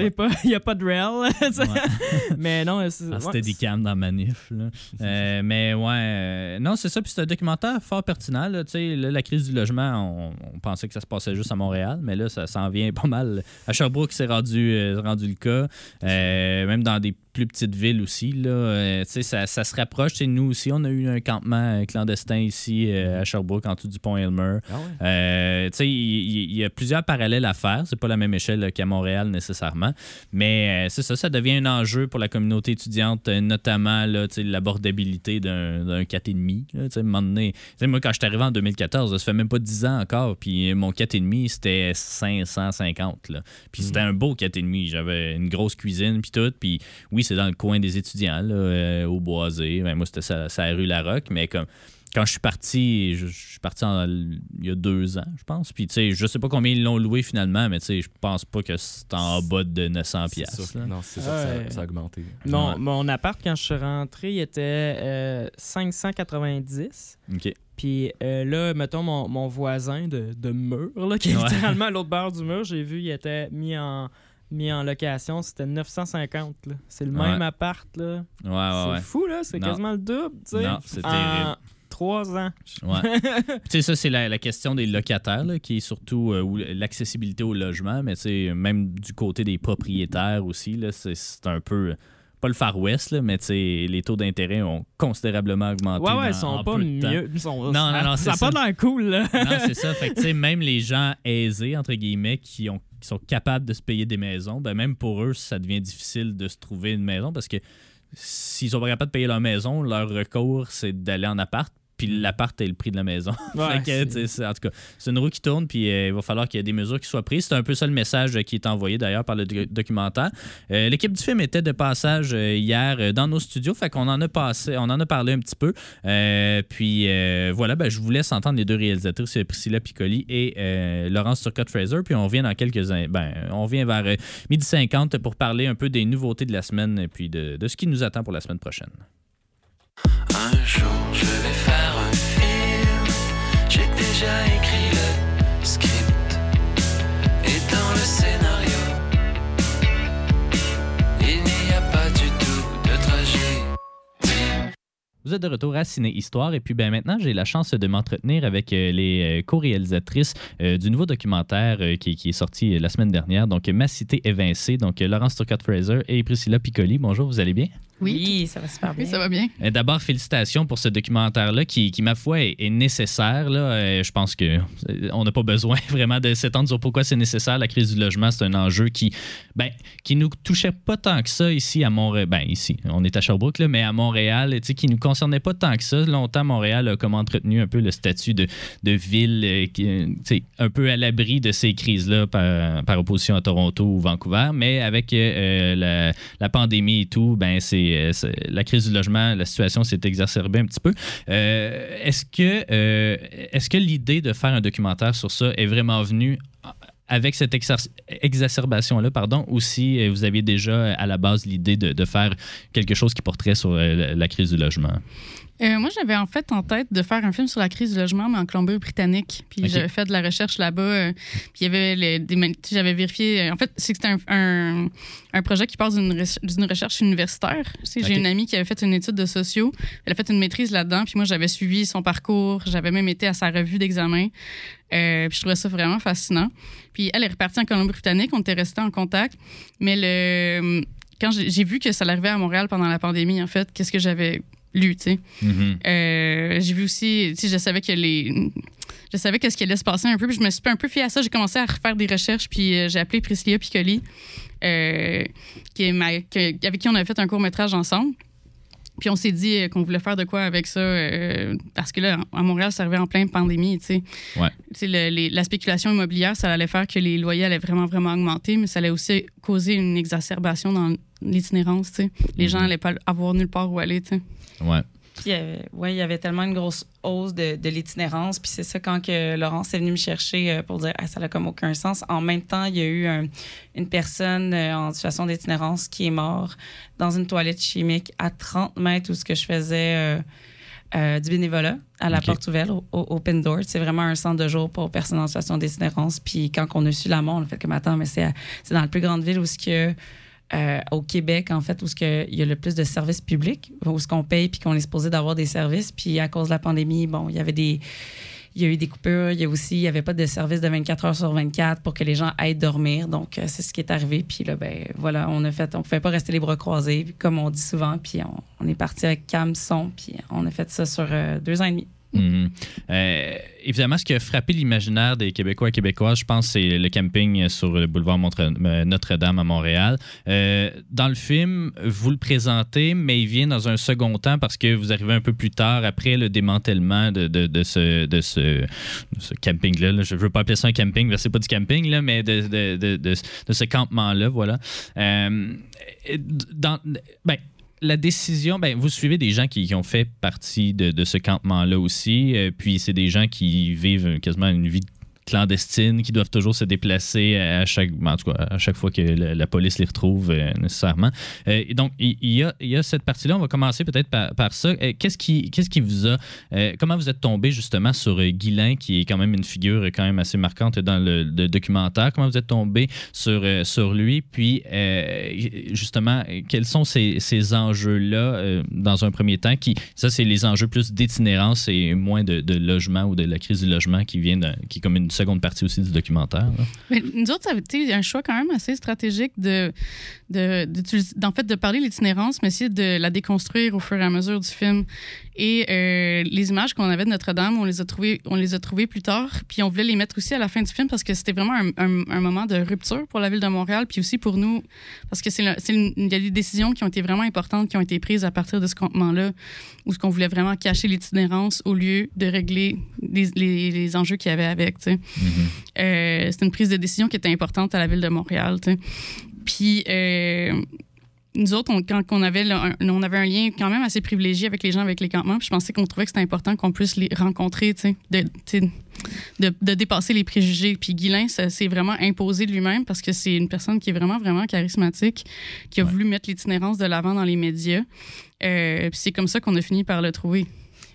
Speaker 2: Ouais, pas
Speaker 4: il n'y a pas de rail. Mais non, c'est.
Speaker 2: En
Speaker 4: ouais,
Speaker 2: steadicam dans manif. Là. Euh, mais ouais, euh, non, c'est ça. Puis c'est un documentaire fort pertinent. Là, Tu sais, là, la crise du logement, on, on pensait que ça se passait juste à Montréal, mais là, ça s'en vient pas mal. À Sherbrooke, c'est rendu, euh, rendu le cas. Euh, même dans des plus petites villes aussi. Là, euh, ça, ça se rapproche. Nous aussi, on a eu un campement euh, clandestin ici euh, à Sherbrooke, en dessous du pont Elmer.
Speaker 3: Ah ouais?
Speaker 2: Euh, il, il y a plusieurs parallèles à faire. C'est pas la même échelle qu'à Montréal nécessairement. Mais c'est ça, ça devient un enjeu pour la communauté étudiante, notamment l'abordabilité d'un d'un 4,5. là, tu sais, à un moment donné. Moi, quand je suis arrivé en 2014, là, ça fait même pas 10 ans encore. Puis mon 4,5, c'était 550. Là. Puis c'était un beau 4,5. J'avais une grosse cuisine, puis tout. Puis oui, c'est dans le coin des étudiants, là, euh, au Boisé. Ben, moi, c'était ça, ça rue La Roque. Mais comme quand je suis parti, je, je suis parti en- il y a deux ans, je pense. Puis, tu sais, je sais pas combien ils l'ont loué finalement, mais tu sais, je pense pas que c'est en bas de 900
Speaker 3: C'est
Speaker 2: pièces.
Speaker 3: sûr. Non, c'est
Speaker 4: Ouais.
Speaker 3: ça, ça a augmenté.
Speaker 4: Non,
Speaker 2: Ouais.
Speaker 4: mon appart, quand je suis rentré, il était euh, 590.
Speaker 2: OK.
Speaker 4: Puis euh, là, mettons, mon, mon voisin de, de mur, là, qui est
Speaker 2: Ouais.
Speaker 4: littéralement à l'autre bord du mur, j'ai vu, il était mis en, mis en location. C'était 950. là. C'est le même
Speaker 2: Ouais.
Speaker 4: appart. Là.
Speaker 2: Ouais, ouais,
Speaker 4: c'est fou, là. C'est quasiment le double. tu sais.
Speaker 2: Non, c'est
Speaker 4: en trois ans.
Speaker 2: Ouais. tu sais, ça, c'est la, la question des locataires, là, qui est surtout euh, l'accessibilité au logement, mais même du côté des propriétaires aussi, là, c'est, c'est un peu. Pas le Far West, là, mais les taux d'intérêt ont considérablement augmenté.
Speaker 4: Ouais, ouais, ils sont pas mieux. Ils sont,
Speaker 2: Non, non, non,
Speaker 4: ça a
Speaker 2: c'est
Speaker 4: pas l'air cool, là.
Speaker 2: Non, c'est ça. Fait que, même les gens aisés, entre guillemets, qui, ont, qui sont capables de se payer des maisons, ben même pour eux, ça devient difficile de se trouver une maison parce que s'ils sont pas capables de payer leur maison, leur recours, c'est d'aller en appart. Puis l'appart est le prix de la maison.
Speaker 4: Ouais,
Speaker 2: Fait que,
Speaker 4: c'est-
Speaker 2: en tout cas, c'est une roue qui tourne, puis euh, il va falloir qu'il y ait des mesures qui soient prises. C'est un peu ça le message euh, qui est envoyé d'ailleurs par le doc- documentaire. Euh, L'équipe du film était de passage euh, hier euh, dans nos studios, fait qu'on en a passé, on en a parlé un petit peu. Euh, puis euh, voilà, ben, je vous laisse entendre les deux réalisatrices, Priscilla Piccoli et euh, Laurence Turcotte-Fraser. Puis on revient dans quelques in- ben, on revient vers euh, midi 50 pour parler un peu des nouveautés de la semaine et puis de, de ce qui nous attend pour la semaine prochaine.
Speaker 1: Un jour je vais faire
Speaker 2: Vous êtes de retour à Ciné Histoire et puis ben maintenant j'ai la chance de m'entretenir avec euh, les euh, co-réalisatrices euh, du nouveau documentaire qui, est sorti la semaine dernière, donc Ma cité évincée, donc Laurence Turcotte-Fraser et Priscilla Piccoli. Bonjour, vous allez bien?
Speaker 6: Oui,
Speaker 7: ça va super bien.
Speaker 6: oui, ça va bien.
Speaker 2: Euh, D'abord, félicitations pour ce documentaire-là qui, qui, ma foi, est, est nécessaire. Là. Euh, je pense que euh, on n'a pas besoin vraiment de s'étendre sur pourquoi c'est nécessaire. La crise du logement, c'est un enjeu qui ben, qui nous touchait pas tant que ça ici à Montréal. Ben, ici, on est à Sherbrooke, là, mais à Montréal, tu sais, qui nous concernait pas tant que ça. Longtemps, Montréal a comme entretenu un peu le statut de, de ville euh, qui, euh, tu sais, un peu à l'abri de ces crises-là par, par opposition à Toronto ou Vancouver. Mais avec euh, la, la pandémie et tout, ben, c'est c'est- la crise du logement, la situation s'est exacerbée un petit peu. Euh, est-ce que, euh, est-ce que l'idée de faire un documentaire sur ça est vraiment venue avec cette exacerbation-là, pardon, ou si euh, vous aviez déjà à la base l'idée de, faire quelque chose qui porterait sur euh, la crise du logement?
Speaker 6: Euh, moi, j'avais en fait en tête de faire un film sur la crise du logement, mais en Colombie-Britannique. Puis
Speaker 2: Ok.
Speaker 6: j'avais fait de la recherche là-bas. euh, puis il y avait les- des j'avais vérifié. euh, En fait, c'est que c'était un, un, un projet qui part d'une re- d'une recherche universitaire. J'ai une amie qui avait fait une étude de sociaux. Elle a fait une maîtrise là-dedans. Puis moi, j'avais suivi son parcours. J'avais même été à sa revue d'examen. Euh, puis je trouvais ça vraiment fascinant. Puis elle est repartie en Colombie-Britannique. On était restés en contact. Mais le quand j'ai vu que ça arrivait à Montréal pendant la pandémie, en fait, qu'est-ce que j'avais lu, tu sais.
Speaker 2: Mhm.
Speaker 6: Euh, j'ai vu aussi, tu sais, je savais que les. Je savais qu'est-ce qui allait se passer un peu, puis je me suis un peu fiée à ça. J'ai commencé à refaire des recherches, puis euh, j'ai appelé Priscilla Piccoli, euh, qui est ma- que- avec qui on a fait un court-métrage ensemble. Puis on s'est dit qu'on voulait faire de quoi avec ça, parce que là, à Montréal, ça arrivait en pleine pandémie, tu sais.
Speaker 2: Ouais.
Speaker 6: Tu sais, la spéculation immobilière, ça allait faire que les loyers allaient vraiment, vraiment augmenter, mais ça allait aussi causer une exacerbation dans l'itinérance, tu sais. Les gens
Speaker 2: Mhm.
Speaker 6: allaient pas avoir nulle part où aller, tu sais.
Speaker 2: Ouais.
Speaker 7: Puis, il y avait- ouais, il y avait tellement une grosse hausse de, de l'itinérance. Puis c'est ça, quand que Laurence est venue me chercher euh, pour dire ah, ça n'a comme aucun sens. En même temps, il y a eu un- une personne euh, en situation d'itinérance qui est morte dans une toilette chimique à 30 mètres où ce que je faisais euh, euh, du bénévolat à la
Speaker 2: Ok.
Speaker 7: porte ouverte, au, au Open Door. C'est vraiment un centre de jour pour personnes en situation d'itinérance. Puis quand on a su la mort, on a fait comme attends, mais c'est dans la plus grande ville où ce que euh, au Québec, en fait, où il y a le plus de services publics, où ce qu'on paye puis qu'on est supposé d'avoir des services. Puis à cause de la pandémie, bon, il y avait des. Il y a eu des coupures. Il y a aussi, il n'y avait pas de service de 24 heures sur 24 pour que les gens aillent dormir. Donc, euh, c'est ce qui est arrivé. Puis là, ben, voilà, on a fait, on ne pouvait pas rester les bras croisés, comme on dit souvent. Puis on, est parti avec Cam Son. Puis on a fait ça sur euh, deux ans et demi.
Speaker 2: Mhm. Euh, évidemment, ce qui a frappé l'imaginaire des Québécois et Québécoises, je pense, c'est le camping sur le boulevard euh, Notre-Dame à Montréal. Euh, dans le film, vous le présentez, mais il vient dans un second temps parce que vous arrivez un peu plus tard, après le démantèlement de, ce, camping-là. là. Je ne veux pas appeler ça un camping, c'est pas du camping, là, mais de, ce campement-là, voilà. Dans, ben, la décision, ben, vous suivez des gens qui, ont fait partie de, de ce campement-là aussi, euh, puis c'est des gens qui vivent quasiment une vie clandestine, qui doivent toujours se déplacer à chaque, en tout cas, à chaque fois que la, police les retrouve euh, nécessairement. Euh, donc, il, il y a, y a cette partie-là. On va commencer peut-être par, par ça. Euh, qu'est-ce qui, qu'est-ce qui vous a, euh, comment vous êtes tombé justement sur Guilain, qui est quand même une figure quand même assez marquante dans le, documentaire? Comment vous êtes tombé sur, sur lui, puis justement, quels sont ces, ces enjeux-là dans un premier temps qui, ça, c'est les enjeux plus d'itinérance et moins de, logement ou de la crise du logement qui vient, de- qui comme une seconde partie aussi du documentaire.
Speaker 6: Mais nous autres, ça a été un choix quand même assez stratégique de, de, d'en fait, de parler de l'itinérance, mais aussi de la déconstruire au fur et à mesure du film. Et euh, les images qu'on avait de Notre-Dame, on les a trouvées, on les a trouvées plus tard, puis on voulait les mettre aussi à la fin du film parce que c'était vraiment un, un- un moment de rupture pour la ville de Montréal, puis aussi pour nous, parce que c'est, c'est il y a des décisions qui ont été vraiment importantes qui ont été prises à partir de ce campement-là, où ce qu'on voulait vraiment cacher l'itinérance au lieu de régler les, les- les enjeux qu'il y avait avec. Euh, c'était une prise de décision qui était importante à la ville de Montréal. Puis euh, nous autres, on, quand on avait, le- un, on avait un lien quand même assez privilégié avec les gens avec les campements. Puis je pensais qu'on trouvait que c'était important qu'on puisse les rencontrer, tu sais, de, de, de dépasser les préjugés. Puis Guilain, ça s'est vraiment imposé de lui-même parce que c'est une personne qui est vraiment, vraiment charismatique, qui a voulu mettre l'itinérance de l'avant dans les médias. Euh, puis c'est comme ça qu'on a fini par le trouver.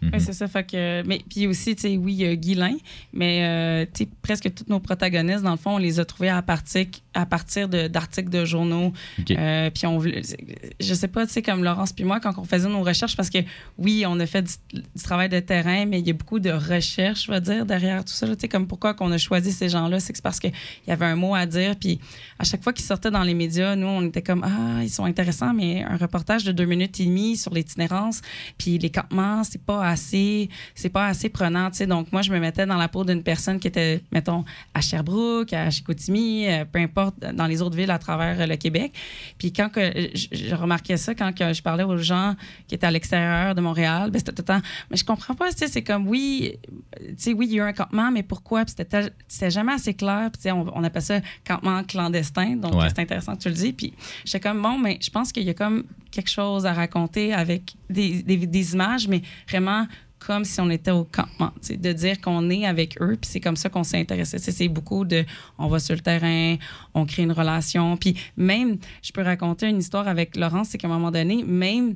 Speaker 7: Ouais, c'est ça. Fait que, mais puis aussi, tu sais, oui, il y a Guilain, mais euh, tu sais, presque tous nos protagonistes, dans le fond, on les a trouvés à partir, à partir d'articles de, journaux.
Speaker 2: OK.
Speaker 7: Euh, puis on, je sais pas, tu sais, comme Laurence puis moi, quand on faisait nos recherches, parce que oui, on a fait du, du travail de terrain, mais il y a beaucoup de recherche, je vais dire, derrière tout ça. Tu sais, comme pourquoi qu'on a choisi ces gens-là, c'est que c'est parce qu'il y avait un mot à dire. Puis à chaque fois qu'ils sortaient dans les médias, nous, on était comme, ah, ils sont intéressants, mais un reportage de deux minutes et demie sur l'itinérance, puis les campements, c'est pas assez, c'est pas assez prenant, tu sais. Donc, moi, je me mettais dans la peau d'une personne qui était, mettons, à Sherbrooke, à Chicoutimi, euh, peu importe, dans les autres villes à travers euh, le Québec. Puis quand que je, je remarquais ça, quand que je parlais aux gens qui étaient à l'extérieur de Montréal, ben, c'était tout le temps, mais je comprends pas, c'est comme, oui, euh, tu sais, oui, il y a eu un campement, mais pourquoi? Puis c'était jamais assez clair. Puis, on, on appelle ça campement clandestin. Donc,
Speaker 2: Ouais.
Speaker 7: c'est intéressant que tu le dis. Puis, j'étais comme, bon, mais je pense qu'il y a comme quelque chose à raconter avec des, des, des images, mais vraiment comme si on était au campement, sais, de dire qu'on est avec eux, puis c'est comme ça qu'on s'est intéressé. C'est beaucoup de, on va sur le terrain, on crée une relation, puis même, je peux raconter une histoire avec Laurence, c'est qu'à un moment donné, même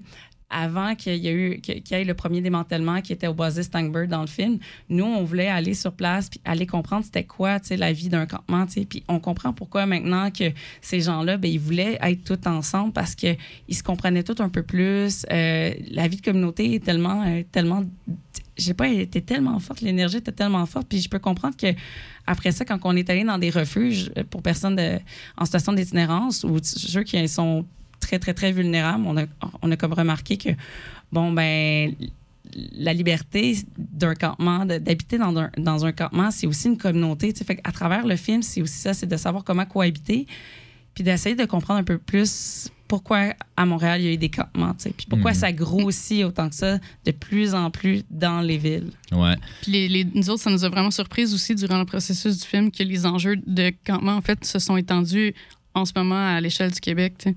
Speaker 7: avant qu'il y, a eu, ait le premier démantèlement qui était au Boisé Stangberg dans le film, nous, on voulait aller sur place puis aller comprendre c'était quoi la vie d'un campement. Puis on comprend pourquoi maintenant que ces gens-là, ben, ils voulaient être tous ensemble parce qu'ils se comprenaient tous un peu plus. Euh, la vie de communauté est tellement, euh, tellement je sais pas, était tellement forte, l'énergie était tellement forte. Puis je peux comprendre que après ça, quand on est allé dans des refuges euh, pour personnes en situation d'itinérance ou ceux qui sont très, très, très vulnérables, on a, on a comme remarqué que, bon, ben, la liberté d'un campement, d'habiter dans un, dans un campement, c'est aussi une communauté. tu sais. Fait à travers le film, c'est aussi ça, c'est de savoir comment cohabiter, puis d'essayer de comprendre un peu plus pourquoi à Montréal il y a eu des campements, tu sais, puis pourquoi
Speaker 2: Mhm.
Speaker 7: ça grossit autant que ça de plus en plus dans les villes.
Speaker 2: Ouais.
Speaker 6: Puis les, les- nous autres, ça nous a vraiment surpris aussi durant le processus du film que les enjeux de campement, en fait, se sont étendus en ce moment à l'échelle du Québec. sais.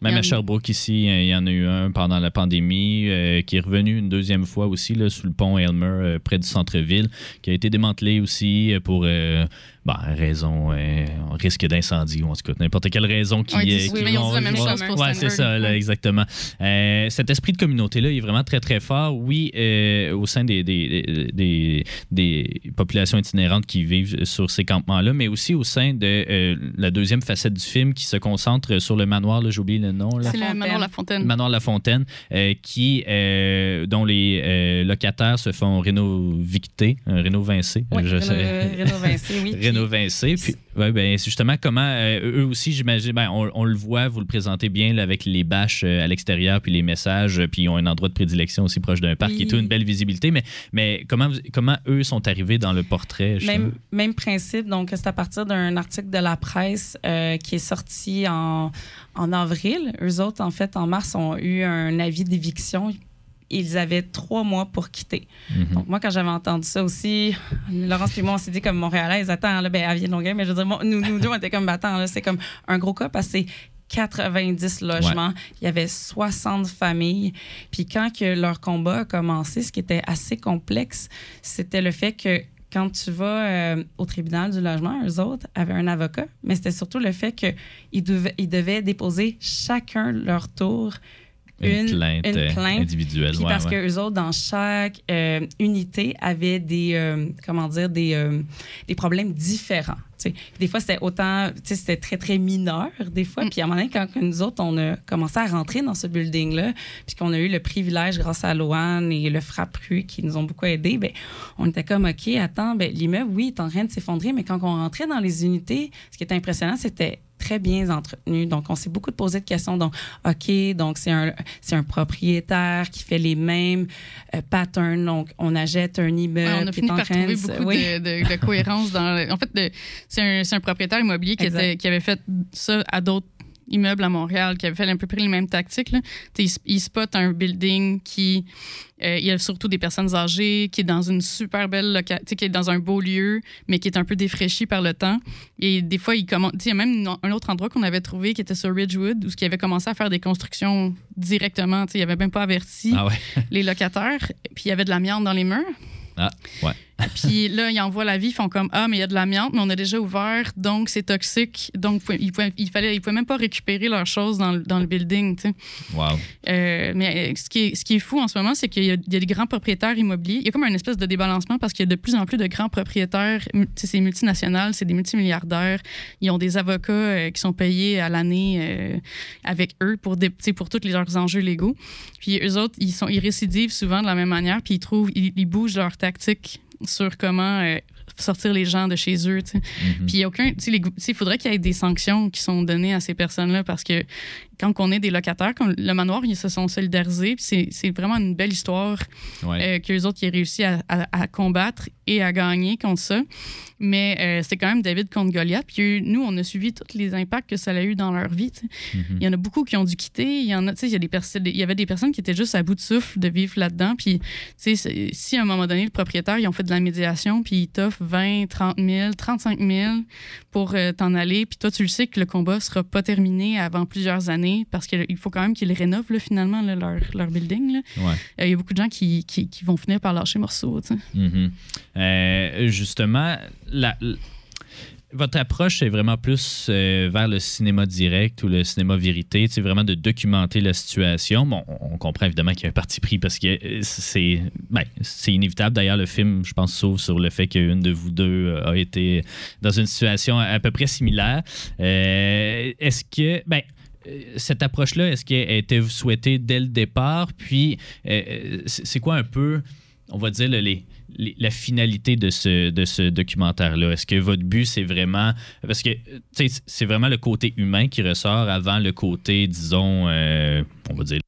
Speaker 2: Même à Sherbrooke ici, euh, il y en a eu un pendant la pandémie euh, qui est revenu une deuxième fois aussi là, sous le pont Elmer euh, près du centre-ville, qui a été démantelé aussi pour euh, bon, raison, euh, risque d'incendie ou en tout cas n'importe quelle raison qui
Speaker 6: Ouais,
Speaker 2: euh,
Speaker 6: oui,
Speaker 2: qui
Speaker 6: mais ont
Speaker 2: vont-
Speaker 6: dit la même chose pour
Speaker 2: Ouais, c'est ça, là,
Speaker 6: Ouais.
Speaker 2: exactement. Euh, cet esprit de communauté-là est vraiment très, très fort. Oui, euh, au sein des, des, des, des populations itinérantes qui vivent sur ces campements-là, mais aussi au sein de euh, la deuxième facette du film qui se concentre sur le manoir, là, j'ai oublié le nom. Là.
Speaker 6: C'est le manoir La Fontaine.
Speaker 2: Manoir La Fontaine, qui, dont les locataires se font rénovicter, rénovincer.
Speaker 7: Oui,
Speaker 2: je sais.
Speaker 7: oui.
Speaker 2: Rénovincer. Puis, ouais, ben, justement comment euh, eux aussi, j'imagine, ben, on, on le voit, vous le présentez bien là, avec les bâches euh, à l'extérieur, puis les messages, euh, puis ils ont un endroit de prédilection aussi proche d'un parc qui est
Speaker 7: Oui.
Speaker 2: une belle visibilité. Mais, mais comment, comment eux sont arrivés dans le portrait? justement?
Speaker 7: Même, même principe, donc c'est à partir d'un article de la presse euh, qui est sorti en, en avril. Eux autres, en fait, en mars, ont eu un avis d'éviction. Ils avaient trois mois pour quitter.
Speaker 2: Mhm.
Speaker 7: Donc, moi, quand j'avais entendu ça aussi, Laurence et moi, on s'est dit comme Montréalais, attends, là, ben, elle vient de Longueuil, mais je veux dire, moi, nous, nous deux, on était comme, ben, attends, là, c'est comme un gros cas parce que c'est 90 logements. Il y avait 60 familles. Puis quand que leur combat a commencé, ce qui était assez complexe, c'était le fait que quand tu vas euh, au tribunal du logement, eux autres avaient un avocat, mais c'était surtout le fait qu'ils devaient, ils devaient déposer chacun leur tour
Speaker 2: une,
Speaker 7: une-
Speaker 2: plainte,
Speaker 7: une
Speaker 2: euh,
Speaker 7: plainte,
Speaker 2: individuelle.
Speaker 7: puis
Speaker 2: ouais,
Speaker 7: parce
Speaker 2: ouais.
Speaker 7: que eux autres, dans chaque euh, unité, avaient des, euh, comment dire, des, euh, des problèmes différents. tu sais. Des fois, c'était autant, tu sais, c'était très, très mineur, des fois.
Speaker 6: Mm.
Speaker 7: Puis à un moment donné, quand nous autres, on a commencé à rentrer dans ce building-là, puis qu'on a eu le privilège, grâce à Loane et le Frappru qui nous ont beaucoup aidés, ben, on était comme, OK, attends, ben, l'immeuble, oui, est en train de s'effondrer, mais quand on rentrait dans les unités, ce qui était impressionnant, c'était très bien entretenu. Donc, on s'est beaucoup posé de questions. Donc, OK, donc c'est un, c'est un propriétaire qui fait les mêmes euh, patterns. Donc, on achète un immeuble
Speaker 6: Ouais, on a fini par trouver beaucoup
Speaker 7: oui.
Speaker 6: de, de- de cohérence dans. le- En fait, c'est un, c'est un propriétaire immobilier qui, était, qui avait fait ça à d'autres immeubles à Montréal, qui avait fait à peu près les mêmes tactiques. Là. Tu sais, Il, il spot un building qui. euh, il y a surtout des personnes âgées, qui est dans une super belle qui est dans un beau lieu, mais qui est un peu défraîchi par le temps. Et des fois, il commence. tu sais, Il y a même un autre endroit qu'on avait trouvé qui était sur Ridgewood, où il avait commencé à faire des constructions directement. Il avait même pas averti
Speaker 2: Ah ouais.
Speaker 6: les locataires. Puis il y avait de l'amiante dans les murs.
Speaker 2: Ah, ouais.
Speaker 6: Puis là, ils envoient l'avis, ils font comme Ah, mais il y a de l'amiante, mais on a déjà ouvert, donc c'est toxique. Donc, ils pouvaient, il fallait, ils pouvaient même pas récupérer leurs choses dans, le- dans le building. tu sais.
Speaker 2: Wow.
Speaker 6: Euh, mais euh, ce qui, est, ce qui est fou en ce moment, c'est qu'il y, a il y a des grands propriétaires immobiliers. Il y a comme une espèce de débalancement parce qu'il y a de plus en plus de grands propriétaires. tu sais, C'est multinational, c'est des multimilliardaires. Ils ont des avocats euh, qui sont payés à l'année euh, avec eux pour, des, tu sais, pour tous leurs enjeux légaux. Puis eux autres, ils, sont, ils récidivent souvent de la même manière, puis ils trouvent, ils, ils bougent leurs tactiques sur comment euh, sortir les gens de chez eux. Puis aucun, il faudrait qu'il y ait des sanctions qui sont données à ces personnes-là parce que quand on est des locataires, le manoir, ils se sont solidarisés. Puis c'est, vraiment une belle histoire
Speaker 2: Ouais.
Speaker 6: euh, qu'eux autres, ils ont réussi à, à- à combattre et à gagner contre ça. Mais euh, c'est quand même David contre Goliath. Puis nous, on a suivi tous les impacts que ça a eu dans leur vie.
Speaker 2: Mhm.
Speaker 6: Il y en a beaucoup qui ont dû quitter. Il y en a, il y a des il y avait des personnes qui étaient juste à bout de souffle de vivre là-dedans. Puis, si à un moment donné, le propriétaire, ils ont fait de la médiation, puis ils t'offrent 20, 30 000, 35 000 pour euh, t'en aller, puis toi, tu le sais que le combat sera pas terminé avant plusieurs années parce qu'il faut quand même qu'ils rénovent, là, finalement, là, leur, leur building. là.
Speaker 2: Ouais.
Speaker 6: Euh, Il y a beaucoup de gens qui, qui, qui vont finir par lâcher morceau.
Speaker 2: Mhm. Euh, justement, la, votre approche est vraiment plus euh, vers le cinéma direct ou le cinéma vérité, c'est vraiment de documenter la situation. Bon, on comprend évidemment qu'il y a un parti pris parce que c'est ben, c'est inévitable. D'ailleurs, le film, je pense, s'ouvre sur le fait qu'une de vous deux a été dans une situation à peu près similaire. Euh, est-ce que, ben, cette approche-là, est-ce qu'elle était souhaitée dès le départ? Puis, euh, c'est c'est quoi un peu, on va dire, la finalité de ce, de ce documentaire-là? Est-ce que votre but, c'est vraiment. Parce que, euh, c'est vraiment le côté humain qui ressort avant le côté, disons, euh, on va dire,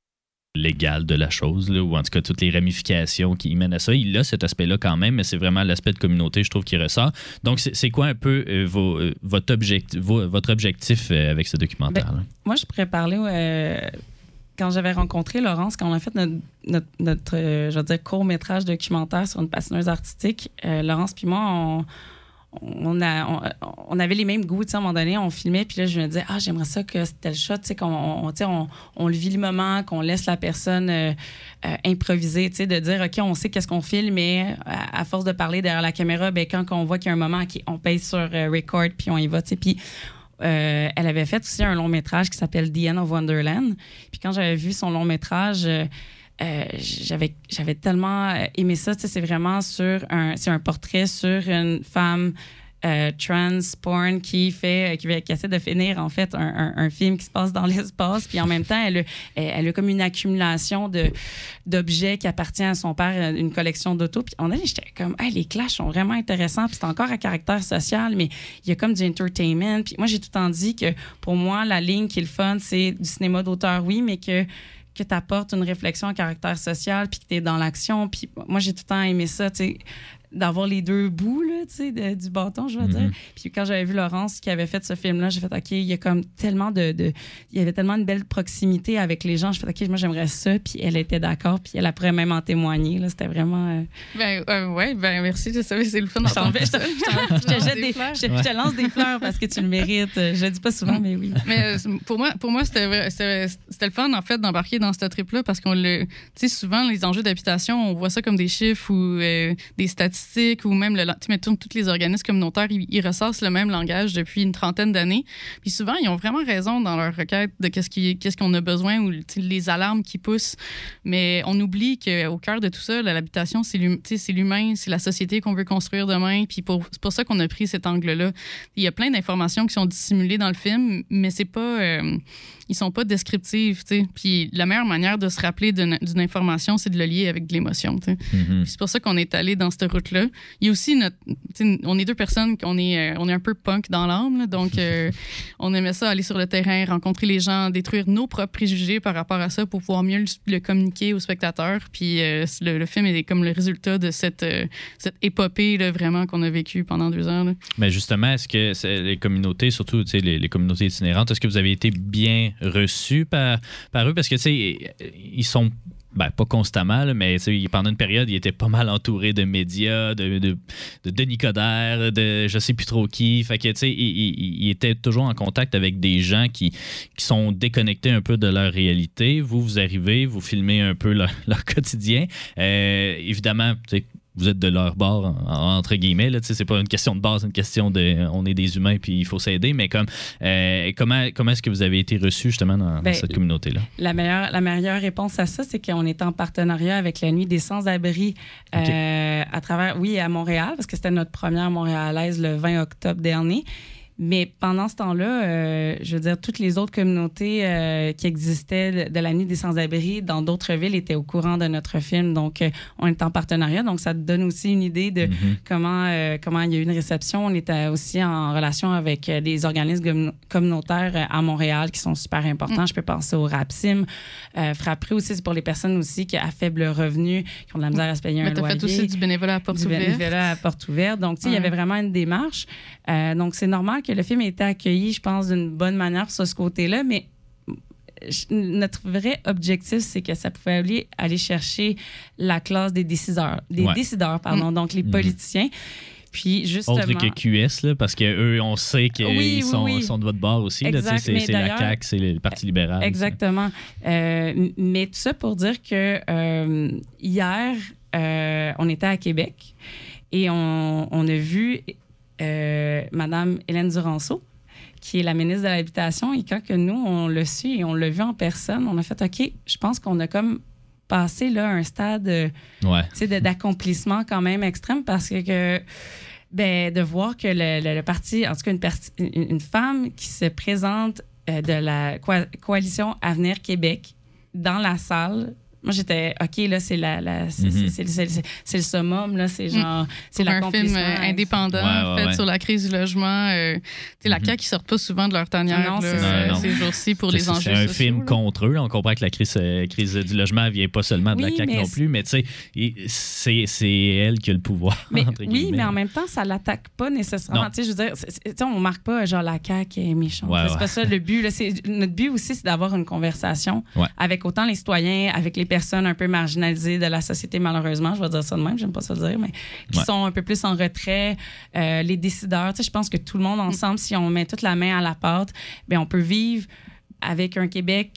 Speaker 2: légal de la chose, ou en tout cas toutes les ramifications qui y mènent à ça. Il a cet aspect-là quand même, mais c'est vraiment l'aspect de communauté, je trouve, qui ressort. Donc, c'est quoi un peu euh, vos, euh, votre, objectif, vo- votre objectif euh, avec ce documentaire-là?
Speaker 7: Moi, je pourrais parler quand j'avais rencontré Laurence, quand on a fait notre, notre, notre, je veux dire, court-métrage documentaire sur une patineuse artistique, Laurence puis moi, on, on, avait les mêmes goûts. À un moment donné, on filmait, puis là, je me disais, ah, j'aimerais ça que c'était le shot, tu sais, qu'on on, on, on le vit le moment, qu'on laisse la personne euh, euh, improviser, de dire, OK, on sait qu'est-ce qu'on filme, mais à, force de parler derrière la caméra, ben, quand on voit qu'il y a un moment, OK, on paye sur euh, record, puis on y va, puis euh, elle avait fait aussi un long métrage qui s'appelle The End of Wonderland. Puis quand j'avais vu son long métrage, euh, euh, j'avais tellement euh, aimé ça. C'est vraiment sur un un portrait sur une femme euh, trans porn qui fait euh, qui, qui essaie de finir en fait un, un- film qui se passe dans l'espace. Puis en même temps elle elle, elle a comme une accumulation de d'objets qui appartient à son père une collection d'autos. Puis on a j'étais comme hey, les clashs sont vraiment intéressants. Puis c'est encore à caractère social mais il y a comme du entertainment. Puis moi j'ai tout le temps dit que pour moi la ligne qui est le fun c'est du cinéma d'auteur oui mais que que tu une réflexion à caractère social, puis que tu dans l'action. Puis moi, j'ai tout le temps aimé ça, tu sais, d'avoir les deux bouts là, tu sais, de- du bâton, je veux dire. Puis quand j'avais vu Laurence qui avait fait ce film-là, j'ai fait, OK, il y a comme tellement de, de- Il y avait tellement une belle proximité avec les gens. Je fais, OK, moi, j'aimerais ça. Puis elle était d'accord, puis elle pourrait même en témoigner. là. C'était vraiment... euh,
Speaker 6: Ben, euh, ouais, ben, merci. Je savais, c'est le fun
Speaker 7: je te- lance des fleurs parce que tu le mérites. Je le dis pas souvent, mais oui.
Speaker 6: Mais euh, pour moi, pour moi c'était vrai- c'était c'était le fun, en fait, d'embarquer dans ce trip-là parce qu'on le. Tu sais, souvent, les enjeux d'habitation, on voit ça comme des chiffres ou euh, des statistiques ou même tous les organismes communautaires, ils, ils ressortent le même langage depuis une trentaine d'années. Puis souvent, ils ont vraiment raison dans leur requête de qu'est-ce qu'on a besoin ou les alarmes qui poussent. Mais on oublie qu'au cœur de tout ça, l'habitation, c'est l'humain, c'est la société qu'on veut construire demain. Puis c'est pour ça qu'on a pris cet angle-là. Il y a plein d'informations qui sont dissimulées dans le film, mais c'est pas, euh, ils sont pas descriptives, tu sais. Puis la meilleure manière de se rappeler d'une information, c'est de le lier avec de l'émotion.
Speaker 2: Mhm.
Speaker 6: Puis C'est pour ça qu'on est allé dans cette route-là. Il y a aussi notre, on est deux personnes, on est, euh, on est un peu punk dans l'âme, donc euh, on aimait ça aller sur le terrain, rencontrer les gens, détruire nos propres préjugés par rapport à ça pour pouvoir mieux le, le communiquer aux spectateurs. Puis euh, le, le film est comme le résultat de cette, euh, cette épopée là, vraiment qu'on a vécue pendant deux heures. là.
Speaker 2: Mais justement, est-ce que les communautés, surtout les communautés itinérantes, est-ce que vous avez été bien reçus par, par eux? Parce que, tu sais, ils sont. Ben, pas constamment, là, mais pendant une période, ils étaient pas mal entourés de médias, de, de, de Denis Coderre, de je sais plus trop qui. Fait que, ils, ils- ils étaient toujours en contact avec des gens qui, qui sont déconnectés un peu de leur réalité. Vous, vous arrivez, vous filmez un peu leur, quotidien. Euh, évidemment, vous êtes de leur bord, en- en- entre guillemets. Là, c'est pas une question de base, c'est une question de on est des humains puis il faut s'aider. Mais comme euh, comment, comment est-ce que vous avez été reçus justement dans, dans
Speaker 7: Ben,
Speaker 2: cette communauté-là?
Speaker 7: La meilleure, la meilleure réponse à ça, c'est qu'on est en partenariat avec la Nuit des Sans-Abri euh, à travers, oui, à Montréal, parce que c'était notre première montréalaise le 20 octobre dernier. Mais pendant ce temps-là, euh, je veux dire, toutes les autres communautés euh, qui existaient de, de la Nuit des Sans-Abri dans d'autres villes étaient au courant de notre film. Donc, euh, on est en partenariat. Donc, ça te donne aussi une idée de
Speaker 2: Mhm.
Speaker 7: comment, euh, comment il y a eu une réception. On était aussi en relation avec euh, des organismes commun- communautaires à Montréal qui sont super importants. Je peux penser au RAPSIM. Euh, Frapperie aussi, c'est pour les personnes aussi qui à faible revenu, qui ont de la misère à se payer un
Speaker 6: Mais tu as
Speaker 7: loyer
Speaker 6: fait aussi du bénévolat à porte
Speaker 7: du
Speaker 6: ouverte.
Speaker 7: bénévolat à porte ouverte. Donc, tu sais, il y avait vraiment une démarche. Euh, donc, c'est normal que le film ait été accueilli, je pense, d'une bonne manière sur ce côté-là, mais notre vrai objectif, c'est que ça pouvait aller, aller chercher la classe des décideurs, des
Speaker 2: Ouais.
Speaker 7: décideurs, pardon, donc les
Speaker 2: Mhm.
Speaker 7: politiciens. Puis, justement...
Speaker 2: Autre que QS, là, parce qu'eux, on sait qu'ils
Speaker 7: Oui,
Speaker 2: sont,
Speaker 7: oui.
Speaker 2: sont de votre bord aussi. c'est la CAQ, c'est le Parti libéral.
Speaker 7: Exactement. Euh, mais tout ça pour dire que euh, hier, euh, on était à Québec et on, on a vu euh, Madame Hélène Duranceau, qui est la ministre de l'Habitation. Et quand que nous, on l'a su et on l'a vu en personne, on a fait OK, je pense qu'on a comme passé là un stade euh,
Speaker 2: Ouais.
Speaker 7: d'accomplissement quand même extrême parce que, que, ben, de voir que le, le- le parti, en tout cas une, une, une femme qui se présente euh, de la co- coalition Avenir Québec dans la salle. Moi, j'étais, OK, là, c'est la, la- c'est-
Speaker 2: Mhm.
Speaker 7: c'est- le summum, là, c'est genre, c'est
Speaker 6: un film euh, indépendant
Speaker 2: Ouais, ouais,
Speaker 6: fait
Speaker 2: ouais.
Speaker 6: sur la crise du logement. euh, tu sais, la
Speaker 2: Mhm.
Speaker 6: CAQ, qui sortent pas souvent de leur tanière
Speaker 7: Non,
Speaker 6: là, euh,
Speaker 2: Non,
Speaker 6: ces jours-ci pour les enjeux
Speaker 2: C'est un
Speaker 6: sociaux,
Speaker 2: film
Speaker 6: là.
Speaker 2: contre eux. On comprend que la crise, euh, crise du logement ne vient pas seulement de la CAQ non plus, mais tu sais, c'est c'est elle qui a le pouvoir.
Speaker 7: Mais,
Speaker 2: entre
Speaker 7: oui,
Speaker 2: guillemets.
Speaker 7: mais en même temps, ça l'attaque pas nécessairement. Tu sais, je veux dire, on marque pas genre la CAQ est méchante.
Speaker 2: Ouais,
Speaker 7: c'est
Speaker 2: ouais.
Speaker 7: pas ça le but. Notre but aussi, c'est d'avoir une conversation avec autant les citoyens, avec les personnes un peu marginalisées de la société, malheureusement. Je vais dire ça de même, j'aime pas ça le dire, mais qui
Speaker 2: Ouais.
Speaker 7: sont un peu plus en retrait, euh, les décideurs. Tu sais, je pense que tout le monde ensemble, si on met toute la main à la pâte, ben on peut vivre avec un Québec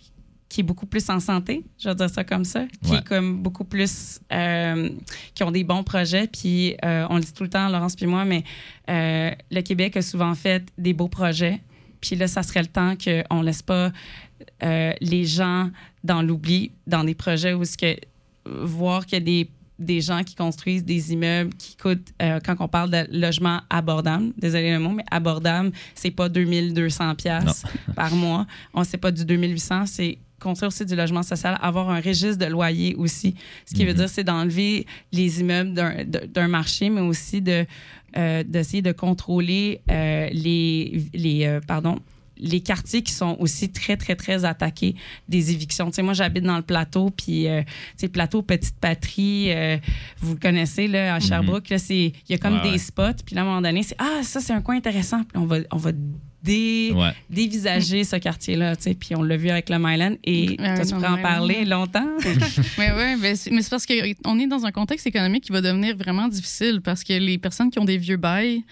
Speaker 7: qui est beaucoup plus en santé, je vais dire ça comme ça, qui
Speaker 2: Ouais.
Speaker 7: est comme beaucoup plus, euh, qui ont des bons projets. Puis euh, on le dit tout le temps, Laurence puis moi, mais euh, le Québec a souvent fait des beaux projets. Puis là, ça serait le temps qu'on laisse pas euh, les gens dans l'oubli, dans des projets où ce que voir qu'il y a des des gens qui construisent des immeubles qui coûtent, euh, quand on parle de logement abordable, désolé le mot, mais abordable, c'est pas 2200 pièces par mois. On sait pas du 2800, c'est construire aussi du logement social, avoir un registre de loyer aussi. Ce qui veut
Speaker 2: Mhm.
Speaker 7: dire, c'est d'enlever les immeubles d'un- marché, mais aussi de euh, d'essayer de contrôler euh, les, les euh, pardon, les quartiers qui sont aussi très, très, très attaqués des évictions. Tu sais, moi, j'habite dans le plateau, puis, euh, tu sais, plateau Petite Patrie, euh, vous le connaissez, là, à Sherbrooke, là, c'est, il y a comme
Speaker 2: Ouais,
Speaker 7: des
Speaker 2: ouais.
Speaker 7: spots, puis là, à un moment donné, c'est, ah, ça, c'est un coin intéressant, puis on va, on va dé-
Speaker 2: Ouais.
Speaker 7: dévisager ce quartier-là, tu sais, puis on l'a vu avec le Myland, et toi, tu pourrais en parler longtemps?
Speaker 6: Oui, oui, mais c'est mais c'est parce qu'on est dans un contexte économique qui va devenir vraiment difficile parce que les personnes qui ont des vieux bails,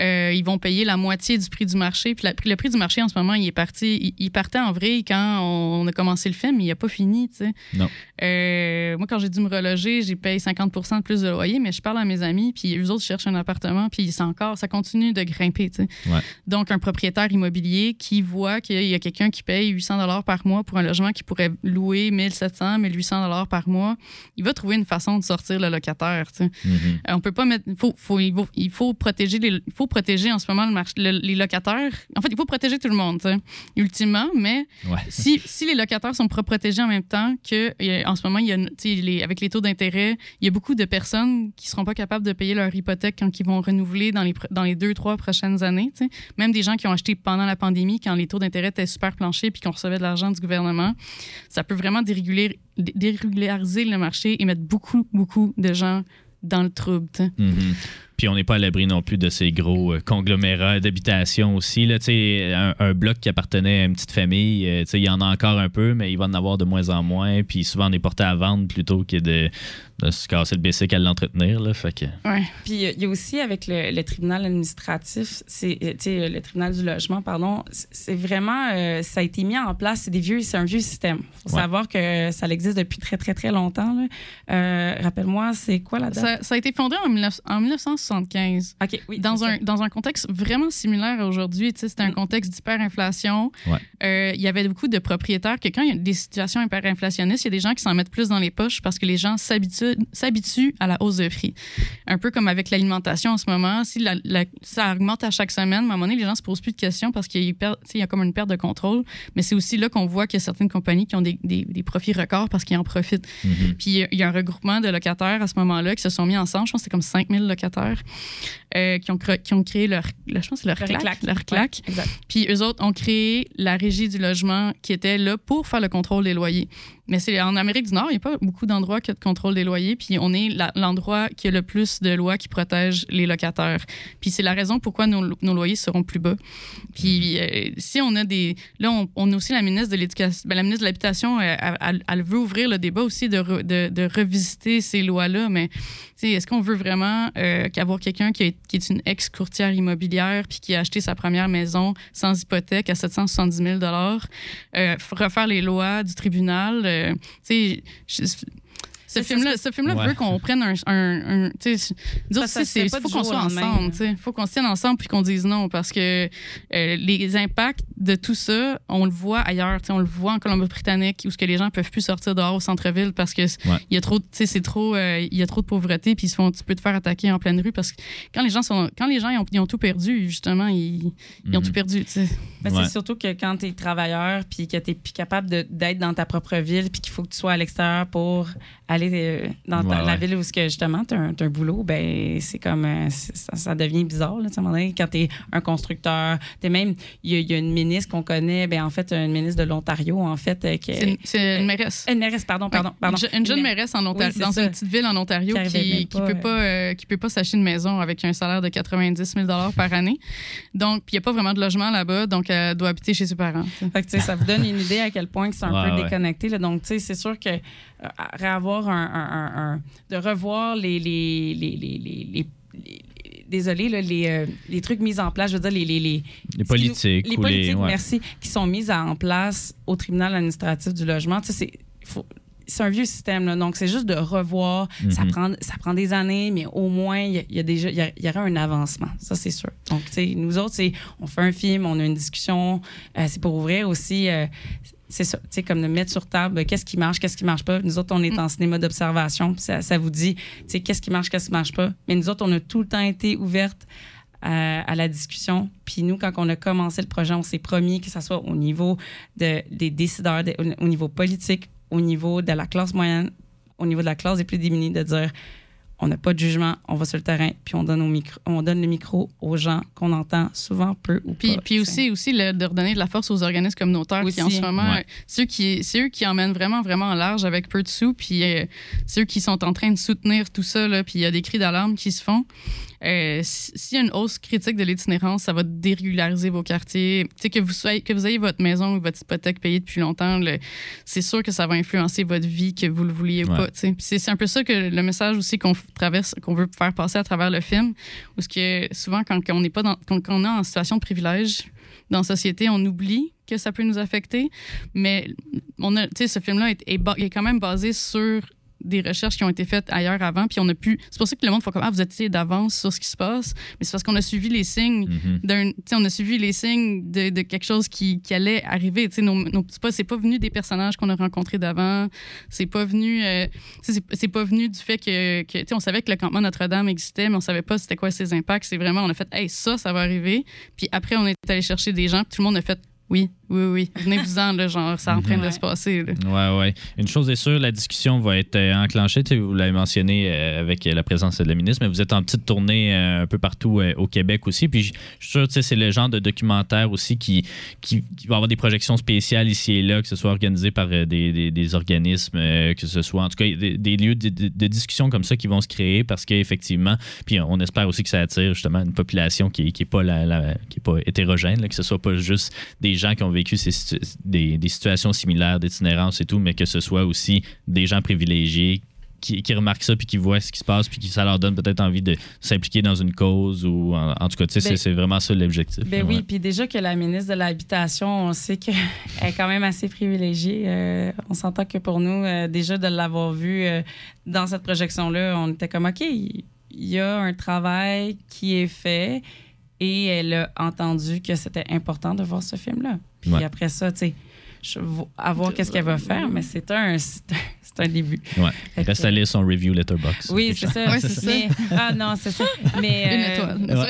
Speaker 6: euh, ils vont payer la moitié du prix du marché. Puis la- le prix du marché, en ce moment, il est parti. Il, il partait en vrai quand on a commencé le film, mais il n'a pas fini, tu sais.
Speaker 2: Non.
Speaker 6: Euh, moi, quand j'ai dû me reloger, j'ai payé 50 de plus de loyer, mais je parle à mes amis, puis eux autres cherchent un appartement, puis c'est encore, ça continue de grimper, tu sais.
Speaker 2: Ouais.
Speaker 6: Donc, un propriétaire immobilier qui voit qu'il y a quelqu'un qui paye 800 dollars par mois pour un logement qui pourrait louer 1700, 1800 dollars par mois, il va trouver une façon de sortir le locataire. tu sais.
Speaker 2: Mhm.
Speaker 6: Euh, On peut pas mettre. Faut, faut, il, faut, il faut protéger les, faut protéger en ce moment le marché, le- les locataires. En fait, il faut protéger tout le monde, ultimement. Mais
Speaker 2: Ouais.
Speaker 6: si, si les locataires sont pas protégés en même temps que en ce moment, il y a, les, avec les taux d'intérêt, il y a beaucoup de personnes qui seront pas capables de payer leur hypothèque quand ils vont renouveler dans les, pro- dans les deux, trois prochaines années. tu sais. Même des gens qui ont acheté pendant la pandémie, quand les taux d'intérêt étaient super planchés puis qu'on recevait de l'argent du gouvernement, ça peut vraiment déréguler, dé- dérégulariser le marché et mettre beaucoup, beaucoup de gens dans le trouble. tu sais.
Speaker 2: Puis on n'est pas à l'abri non plus de ces gros euh, conglomérats d'habitation aussi. Là, Tu sais, un, un bloc qui appartenait à une petite famille, euh, tu sais, il y en a encore un peu, mais il va en avoir de moins en moins. Puis souvent, on est porté à vendre plutôt que de, de se casser le basic à l'entretenir. que,
Speaker 6: Ouais.
Speaker 7: Puis euh, il y a aussi avec le, le tribunal administratif, c'est tu sais le tribunal du logement, pardon, c'est- vraiment euh, ça a été mis en place, c'est des vieux, c'est un vieux système. Faut
Speaker 2: Ouais.
Speaker 7: savoir que ça existe depuis très très très longtemps. Euh, Rappelle-moi, c'est quoi la date?
Speaker 6: Ça, ça a été fondé en, 19 en 1975.
Speaker 7: Ok, oui.
Speaker 6: Dans un,
Speaker 7: ça.
Speaker 6: dans un contexte vraiment similaire à aujourd'hui, tu sais, c'était un
Speaker 7: Mm.
Speaker 6: contexte d'hyperinflation.
Speaker 2: Ouais.
Speaker 6: Euh, il y avait beaucoup de propriétaires que quand il y a des situations hyperinflationnistes, il y a des gens qui s'en mettent plus dans les poches parce que les gens s'habituent à la hausse de prix. Un peu comme avec l'alimentation en ce moment, si la- la- ça augmente à chaque semaine, à un moment donné, les gens se posent plus de questions parce qu'il y a, y comme une perte de contrôle. Mais c'est aussi là qu'on voit qu'il y a certaines compagnies qui ont des, des- des profits records parce qu'ils en profitent.
Speaker 2: mhm.
Speaker 6: Puis il y a un regroupement de locataires à ce moment-là qui se sont mis ensemble. Je pense que c'est comme 5000 locataires euh, qui, ont qui ont créé leur, le- je pense c'est leur
Speaker 7: Le
Speaker 6: claque. Leur claque.
Speaker 7: Ouais, exact.
Speaker 6: Puis eux autres ont créé la régie du logement qui était là pour faire le contrôle des loyers. Mais c'est en Amérique du Nord, il n'y a pas beaucoup d'endroits qui ont de contrôle des loyers. Puis on est l'endroit qui a le plus de lois qui protègent les locataires. Puis c'est la raison pourquoi nos, nos loyers seront plus bas. Puis euh, si on a des. Là, on, on a aussi la ministre de l'Éducation. ben, la ministre de l'Habitation, euh, elle, elle- elle veut ouvrir le débat aussi de, re- de, de revisiter ces lois-là. Mais est-ce qu'on veut vraiment euh, qu'avoir quelqu'un qui, est- qui est une ex-courtière immobilière puis qui a acheté sa première maison sans hypothèque à 770 000 euh, refaire les lois du tribunal? Euh, tu sais, Ce film-là, ce film-là
Speaker 2: Ouais.
Speaker 6: veut qu'on prenne un. un, un-
Speaker 7: Ça, pas
Speaker 6: faut qu'on soit ensemble.
Speaker 7: là.
Speaker 6: tu sais. Il faut qu'on se tienne ensemble puis qu'on dise non parce que euh, les impacts de tout ça, on le voit ailleurs. tu sais, On le voit en Colombie-Britannique où ce que les gens peuvent plus sortir dehors au centre-ville parce que
Speaker 2: Ouais.
Speaker 6: il y a trop, de- tu sais, c'est trop, euh, il y a trop de pauvreté puis ils se font, tu peux te faire attaquer en pleine rue parce que quand les gens sont, quand les gens ils ont, ils ont tout perdu justement, ils, ils ont
Speaker 2: Mhm.
Speaker 6: tout perdu. tu sais.
Speaker 7: Mais
Speaker 2: Ouais.
Speaker 7: c'est surtout que quand tu es travailleur puis que tu es plus capable de- d'être dans ta propre ville puis qu'il faut que tu sois à l'extérieur pour aller euh, dans ta-
Speaker 2: Ouais,
Speaker 7: la ville où ce que justement tu as, un boulot, ben c'est comme euh, ça, ça devient bizarre là, à un moment donné, quand tu es un constructeur, tu même il y, a- il y a une ministre qu'on connaît, ben en fait une ministre de l'Ontario en fait euh, qui
Speaker 6: C'est une- c'est une mairesse.
Speaker 7: une mairesse pardon pardon
Speaker 6: Ouais,
Speaker 7: pardon
Speaker 6: Une, je- une jeune mairesse en Ontario,
Speaker 7: Oui,
Speaker 6: dans
Speaker 7: ça.
Speaker 6: une petite ville en Ontario
Speaker 7: Qui
Speaker 6: qui,
Speaker 7: même
Speaker 6: qui
Speaker 7: pas,
Speaker 6: peut pas euh, qui peut pas s'acheter une maison avec un salaire de 90 000 par année. Donc, puis il n'y a pas vraiment de logement là-bas, donc elle doit habiter chez ses parents.
Speaker 7: Fait que, tu sais, ça vous donne une idée à quel point que c'est un
Speaker 2: Ouais,
Speaker 7: peu
Speaker 2: ouais.
Speaker 7: déconnecté. là. Donc, tu sais, c'est sûr que euh, réavoir un, un- un- un- de revoir les, les, les, les, désolé, là, les, euh, les trucs mis en place, je veux dire, les, les, les,
Speaker 2: Les politiques
Speaker 7: les politiques,
Speaker 2: ouais.
Speaker 7: merci, qui sont mises en place au tribunal administratif du logement. Tu sais, c'est un vieux système, là. donc c'est juste de revoir. ça,
Speaker 2: Mhm.
Speaker 7: prend, ça prend des années, mais au moins, il y, y a déjà, il y, a- il y aura un avancement. Ça, c'est sûr. Donc, tu sais, nous autres, on fait un film, on a une discussion. euh, c'est pour ouvrir aussi. euh, c'est ça, tu sais, comme de mettre sur table euh, qu'est-ce qui marche, qu'est-ce qui marche pas. Nous autres, on est en cinéma d'observation, puis ça, ça vous dit, tu sais, qu'est-ce qui marche, qu'est-ce qui marche pas. Mais nous autres, on a tout le temps été ouvertes à, à la discussion. Puis nous, quand on a commencé le projet, on s'est promis que ce soit au niveau de, des décideurs, de- au, au niveau politique, au niveau de la classe moyenne, au niveau de la classe des plus démunis, de dire on n'a pas de jugement, on va sur le terrain, puis on donne, au micro, on donne le micro aux gens qu'on entend souvent peu ou
Speaker 6: Puis,
Speaker 7: pas.
Speaker 6: puis aussi, aussi le- de redonner de la force aux organismes communautaires qui, en
Speaker 7: Aussi.
Speaker 6: ce moment,
Speaker 2: Ouais.
Speaker 6: euh, c'est eux qui, c'est eux qui emmènent vraiment, vraiment en large avec peu de sous. Puis euh, c'est eux qui sont en train de soutenir tout ça. Là, puis il y a des cris d'alarme qui se font. Euh, si- S'il y a une hausse critique de l'itinérance, ça va dérégulariser vos quartiers. Tu sais, que vous, soyez, que vous ayez votre maison ou votre hypothèque payée depuis longtemps, c'est sûr que ça va influencer votre vie, que vous le vouliez ou
Speaker 2: Ouais.
Speaker 6: pas. C'est un peu ça que le message aussi qu'on traverse, qu'on veut faire passer à travers le film. Parce que souvent, quand on n'est pas dans, quand, quand on est en situation de privilège dans la société, on oublie que ça peut nous affecter. Mais on a, ce film-là est, est est quand même basé sur des recherches qui ont été faites ailleurs avant, puis on a pu. C'est pour ça que le monde fait comme ah vous étiez d'avance sur ce qui se passe, mais c'est parce qu'on a suivi les signes
Speaker 2: Mhm.
Speaker 6: d'un, tu sais, on a suivi les signes de, de quelque chose qui, qui allait arriver. Tu sais, pas, c'est pas venu des personnages qu'on a rencontrés d'avant. C'est pas venu, euh, c'est, c'est pas venu du fait que, que tu sais, on savait que le campement Notre-Dame existait, mais on savait pas c'était quoi ses impacts. C'est vraiment, on a fait, hey, ça, ça va arriver. Puis après, on est allé chercher des gens, puis tout le monde a fait, oui, oui, oui, venez-vous-en, là, genre, c'est en train de se passer. là.
Speaker 2: Ouais, ouais. Une chose est sûre, la discussion va être euh, enclenchée. Tu sais, vous l'avez mentionné euh, avec la présence de la ministre, mais vous êtes en petite tournée euh, un peu partout au Québec aussi. Puis je suis sûr, tu sais, c'est le genre de documentaire aussi qui, qui, qui va avoir des projections spéciales ici et là, que ce soit organisé par des, des- des organismes, que ce soit en tout cas des, des lieux de, de- de discussion comme ça qui vont se créer parce qu'effectivement, puis on espère aussi que ça attire justement une population qui n'est qui est pas, la, la- qui est pas hétérogène, là, que ce soit pas juste des gens qui ont vécu ces situ- des, des situations similaires d'itinérance et tout, mais que ce soit aussi des gens privilégiés qui, qui remarquent ça puis qui voient ce qui se passe puis qui ça leur donne peut-être envie de s'impliquer dans une cause ou en, en tout cas, tu sais, c'est-
Speaker 7: Ben-
Speaker 2: c'est vraiment ça l'objectif.
Speaker 7: Ben oui, puis déjà que la ministre de l'Habitation, on sait qu'elle est quand même assez privilégiée. Euh, on s'entend que pour nous, euh, déjà de l'avoir vue euh, dans cette projection-là, on était comme, OK, il y a un travail qui est fait et elle a entendu que c'était important de voir ce film-là. Puis
Speaker 2: Ouais.
Speaker 7: après ça, tu sais, je vais- à voir qu'est-ce qu'elle va faire, mais c'est un, c'est un, début.
Speaker 2: Ouais.
Speaker 7: Fait que-
Speaker 2: Reste à lire son review Letterboxd.
Speaker 7: Oui, c'est ça.
Speaker 6: Ouais, c'est ça.
Speaker 7: Mais- ah non, c'est ça. Mais,
Speaker 6: Une
Speaker 7: euh,
Speaker 6: étoile.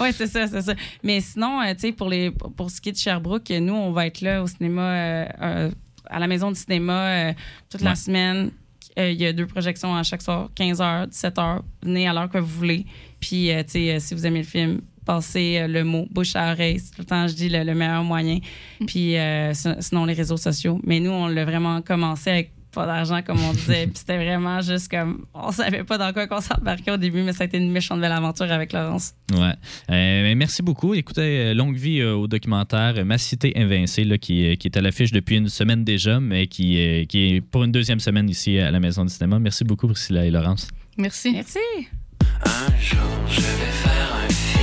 Speaker 7: oui, c'est ça, c'est ça. Mais sinon, euh, tu sais, pour, les, pour ce qui est de Sherbrooke, nous, on va être là au cinéma, euh, euh, à la maison du cinéma euh, toute la semaine. Euh, Il y a deux projections à chaque soir, 15h, 17h. Venez à l'heure que vous voulez. Puis, euh, tu sais, euh, si vous aimez le film, passez euh, le mot bouche à oreille. C'est tout le temps, je dis, le, le meilleur moyen. Puis, euh, sin- sinon, les réseaux sociaux. Mais nous, on l'a vraiment commencé avec pas d'argent, comme on disait. Puis c'était vraiment juste comme... On savait pas dans quoi qu'on s'embarquait au début, mais ça a été une méchante belle aventure avec Laurence.
Speaker 2: Ouais. Euh, merci beaucoup. Écoutez, euh, longue vie euh, au documentaire Ma cité invincée, là, qui, qui est à l'affiche depuis une semaine déjà, mais qui, euh, qui est pour une deuxième semaine ici à la Maison du cinéma. Merci beaucoup, Priscilla et Laurence.
Speaker 6: Merci.
Speaker 7: Merci.
Speaker 1: Un jour je vais faire un film,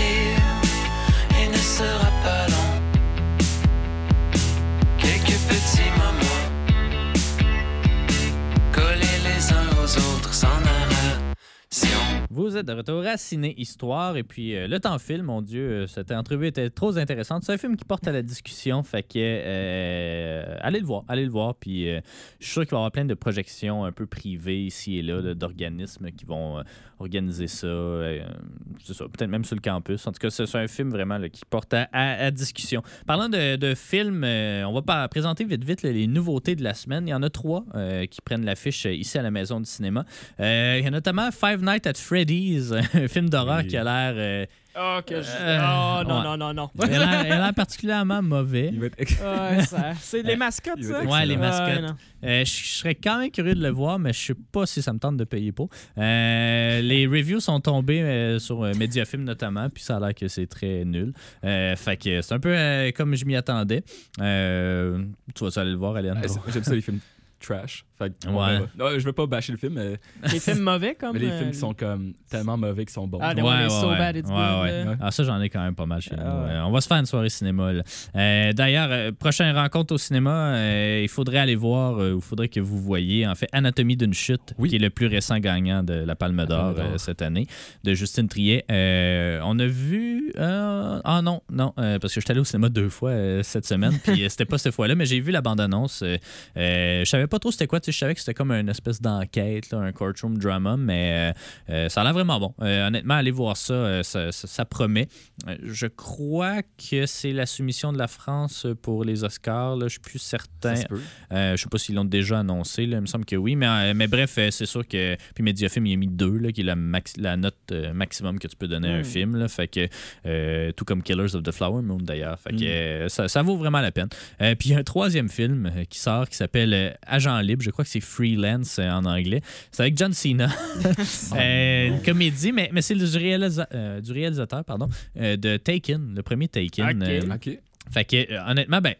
Speaker 2: Vous êtes de retour à Ciné Histoire et puis euh, le temps file, mon Dieu, euh, cette entrevue était trop intéressante. C'est un film qui porte à la discussion, fait que euh, allez le voir, allez le voir. Puis je suis sûr qu'il va y avoir plein de projections un peu privées ici et là d'organismes qui vont organiser ça, ça, peut-être même sur le campus. En tout cas, c'est un film vraiment qui porte à, à- discussion. Parlant de, de films, on va pas présenter vite vite les nouveautés de la semaine. Il y en a trois qui prennent l'affiche ici à la Maison du cinéma. Il y a notamment Five Nights at Freddy's, un film d'horreur
Speaker 3: Oui.
Speaker 2: qui a l'air euh,
Speaker 4: Oh, que je...
Speaker 2: Euh,
Speaker 4: oh, non,
Speaker 2: ouais.
Speaker 4: non, non, non.
Speaker 2: il a l'air- il a l'air particulièrement mauvais.
Speaker 3: Être
Speaker 4: C'est les mascottes, ça?
Speaker 2: Ouais, les mascottes.
Speaker 4: non.
Speaker 2: Euh, je serais quand même curieux de le voir, mais je sais pas si ça me tente de payer pour. Euh, les reviews sont tombées euh, sur euh, Mediafilm notamment, puis ça a l'air que c'est très nul. Euh, fait que c'est un peu euh, comme je m'y attendais. Euh, tu vas aller le voir, Alien?
Speaker 3: C'est- J'aime ça, les films trash. Fait que on
Speaker 2: Ouais.
Speaker 3: je veux pas bâcher le film, mais,
Speaker 4: Les films mauvais, comme...
Speaker 3: mais les
Speaker 4: euh,
Speaker 3: films qui sont comme tellement mauvais qu'ils sont bons.
Speaker 4: Ah, les- ouais, So Bad It's
Speaker 2: ouais,
Speaker 4: Good,
Speaker 2: ouais.
Speaker 4: là.
Speaker 2: Ah, ça, j'en ai quand même pas mal chez
Speaker 4: Ah,
Speaker 2: nous.
Speaker 4: ouais.
Speaker 2: Euh, on va se faire une soirée cinéma. Euh, D'ailleurs, euh, prochaine rencontre au cinéma, euh, il faudrait aller voir, euh, il faudrait que vous voyez, en fait, Anatomie d'une chute,
Speaker 3: Oui.
Speaker 2: qui est le plus récent gagnant de la Palme d'Or euh, cette année, de Justine Triet. Euh, on a vu. euh, ah non, non, euh, parce que je suis allé au cinéma deux fois euh, cette semaine, puis euh, c'était pas cette fois-là, mais j'ai vu la bande-annonce. euh, euh, je savais pas trop c'était quoi, tu je savais que c'était comme une espèce d'enquête, un courtroom drama, mais euh, euh, ça a l'air vraiment bon. Euh, honnêtement, allez voir ça, ça, ça- ça promet. Je crois que c'est la soumission de la France pour les Oscars, là, je suis plus certain. Euh, je sais pas s'ils l'ont déjà annoncé, là, il me semble que oui, mais, mais bref, c'est sûr que. Puis Mediafilm, il a mis deux, là, qui est la, max- la note maximum que tu peux donner à un
Speaker 4: Mm.
Speaker 2: film. Là, fait que, tout comme Killers of the Flower Moon d'ailleurs. Fait que
Speaker 3: Mm.
Speaker 2: euh, ça, ça vaut vraiment la peine. Puis il y a un troisième film qui sort qui s'appelle Agent Libre, je crois que c'est Freelance euh, en anglais. C'est avec John Cena. Euh, une comédie, mais, mais c'est du, réalisa- euh, du réalisateur pardon, euh, de Taken, le premier Taken.
Speaker 4: Ok.
Speaker 2: Euh,
Speaker 3: Ok.
Speaker 2: fait que, euh, honnêtement, ben,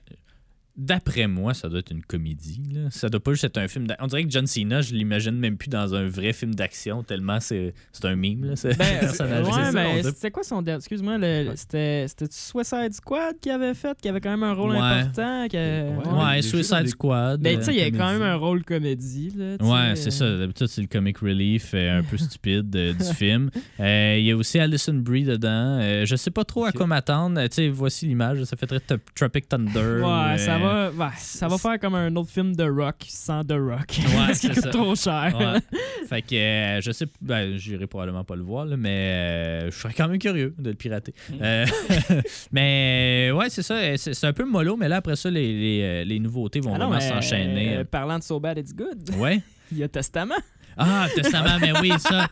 Speaker 2: d'après moi, ça doit être une comédie. Là. Ça doit pas juste être un film. d'a- On dirait que John Cena, je l'imagine même plus dans un vrai film d'action, tellement c'est c'est un mime, là, ce
Speaker 4: Ben,
Speaker 2: personnage.
Speaker 4: ouais, ben, quoi son dernier... Excuse-moi, le- c'était c'était Suicide Squad qui avait fait, qui avait quand même un rôle
Speaker 2: Ouais.
Speaker 4: important. qui a-
Speaker 3: Ouais.
Speaker 2: Suicide Squad.
Speaker 4: Ben,
Speaker 2: euh,
Speaker 4: tu sais, il y a quand
Speaker 2: comédie.
Speaker 4: même un rôle comédie, là.
Speaker 2: Ouais, c'est
Speaker 4: euh.
Speaker 2: ça. D'habitude, c'est le comic relief euh, un peu stupide euh, du film. Euh, Il y a aussi Alison Brie dedans. Euh, je sais pas trop à quoi m'attendre. Euh, Tu sais, voici l'image. Ça fait très Tropic Thunder.
Speaker 4: Ouais, ça
Speaker 2: euh,
Speaker 4: va, ouais, ça va faire comme un autre film de rock sans The Rock.
Speaker 2: Ouais,
Speaker 4: Parce qu'il
Speaker 2: c'est
Speaker 4: coûte
Speaker 2: ça.
Speaker 4: trop cher.
Speaker 2: Ouais. fait que euh, je sais, ben, j'irai probablement pas le voir, là, mais euh, je serais quand même curieux de le pirater. Euh, mais ouais, c'est ça. C'est un peu mollo, mais là, après ça, les, les, les nouveautés vont
Speaker 4: Ah non,
Speaker 2: vraiment s'enchaîner.
Speaker 4: parlant de So Bad It's Good,
Speaker 2: Ouais.
Speaker 4: il y a Testament.
Speaker 2: Ah, Testament, mais oui, ça.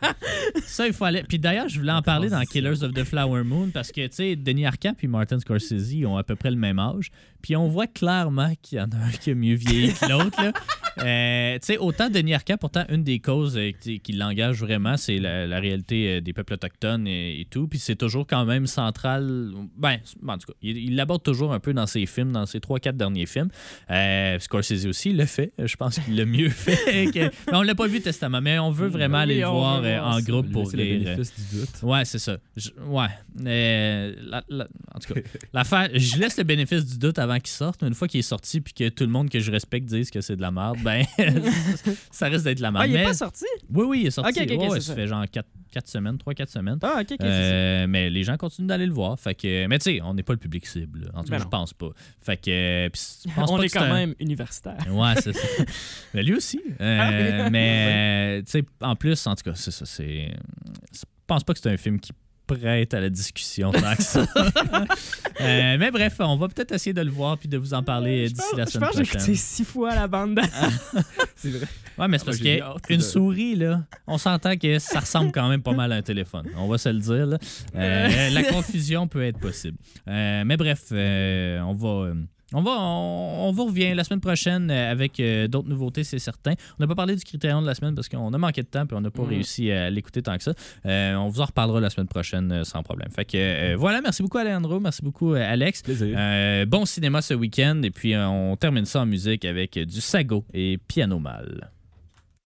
Speaker 2: Ça, il faut aller. Puis d'ailleurs, je voulais en parler dans Killers of the Flower Moon parce que, tu sais, Denis Arcand et Martin Scorsese ont à peu près le même âge. Puis on voit clairement qu'il y en a un qui a mieux vieilli que l'autre. Euh, tu sais, autant Denis Arcand, pourtant, une des causes euh, qui, qui l'engage vraiment, c'est la, la réalité euh, des peuples autochtones et, et tout. Puis c'est toujours quand même central. Ben, en tout cas, il l'aborde toujours un peu dans ses films, dans ses 3-4 derniers films. Euh, Scorsese aussi il le fait. Je pense qu'il l'a mieux fait. que- Mais on l'a pas vu, Testament. Mais on veut vraiment
Speaker 4: Oui,
Speaker 2: aller le voir en groupe pour
Speaker 3: Laisser le
Speaker 2: rire.
Speaker 3: bénéfice du doute.
Speaker 2: Ouais, c'est ça. Je- ouais. La- la- en tout cas, l'affaire, je laisse le bénéfice du doute avant qu'il sorte. Mais une fois qu'il est sorti puis que tout le monde que je respecte dise que c'est de la merde, ben, ça risque d'être de la merde.
Speaker 4: Ah, il est
Speaker 2: Mais-
Speaker 4: pas sorti?
Speaker 2: oui, oui, il est sorti.
Speaker 4: Ok, ok, ok,
Speaker 2: Ouais, ouais,
Speaker 4: c'est
Speaker 2: ça fait genre 4, semaines, 3-4 semaines.
Speaker 4: Ah.
Speaker 2: Euh, mais les gens continuent d'aller le voir. Fait que, mais tu sais, on n'est pas le public cible. là. En tout cas,
Speaker 4: Ben
Speaker 2: je pense pas. Fait que, pense
Speaker 4: On
Speaker 2: pas
Speaker 4: est
Speaker 2: que
Speaker 4: quand
Speaker 2: un-
Speaker 4: même universitaire.
Speaker 2: Ouais, c'est ça. mais lui aussi. Euh,
Speaker 4: Ah
Speaker 2: mais, tu sais, en plus, en tout cas, c'est ça. C'est. Je pense pas que c'est un film qui prête à la discussion tant que ça. Euh, mais bref, on va peut-être essayer de le voir puis de vous en parler
Speaker 4: Je
Speaker 2: d'ici la
Speaker 4: Je
Speaker 2: semaine
Speaker 4: pense que j'ai écouté
Speaker 2: prochaine.
Speaker 4: six fois la bande.
Speaker 3: C'est vrai.
Speaker 2: Ouais, mais c'est
Speaker 3: Ah,
Speaker 2: parce qu'une
Speaker 3: de-
Speaker 2: souris, là, on s'entend que ça ressemble quand même pas mal à un téléphone. On va se le dire. là. Euh, la confusion peut être possible. Euh, mais bref, euh, on va. On va, on, on vous revient la semaine prochaine euh, avec euh, d'autres nouveautés, c'est certain. On n'a pas parlé du critérium de la semaine parce qu'on a manqué de temps et on n'a pas
Speaker 4: Mhm.
Speaker 2: réussi à l'écouter tant que ça. Euh, on vous en reparlera la semaine prochaine sans problème. Fait que euh, voilà, merci beaucoup Alejandro, merci beaucoup Alex.
Speaker 3: Plaisir.
Speaker 2: Bon cinéma ce week-end et puis on termine ça en musique avec du Sago et Piano Mal.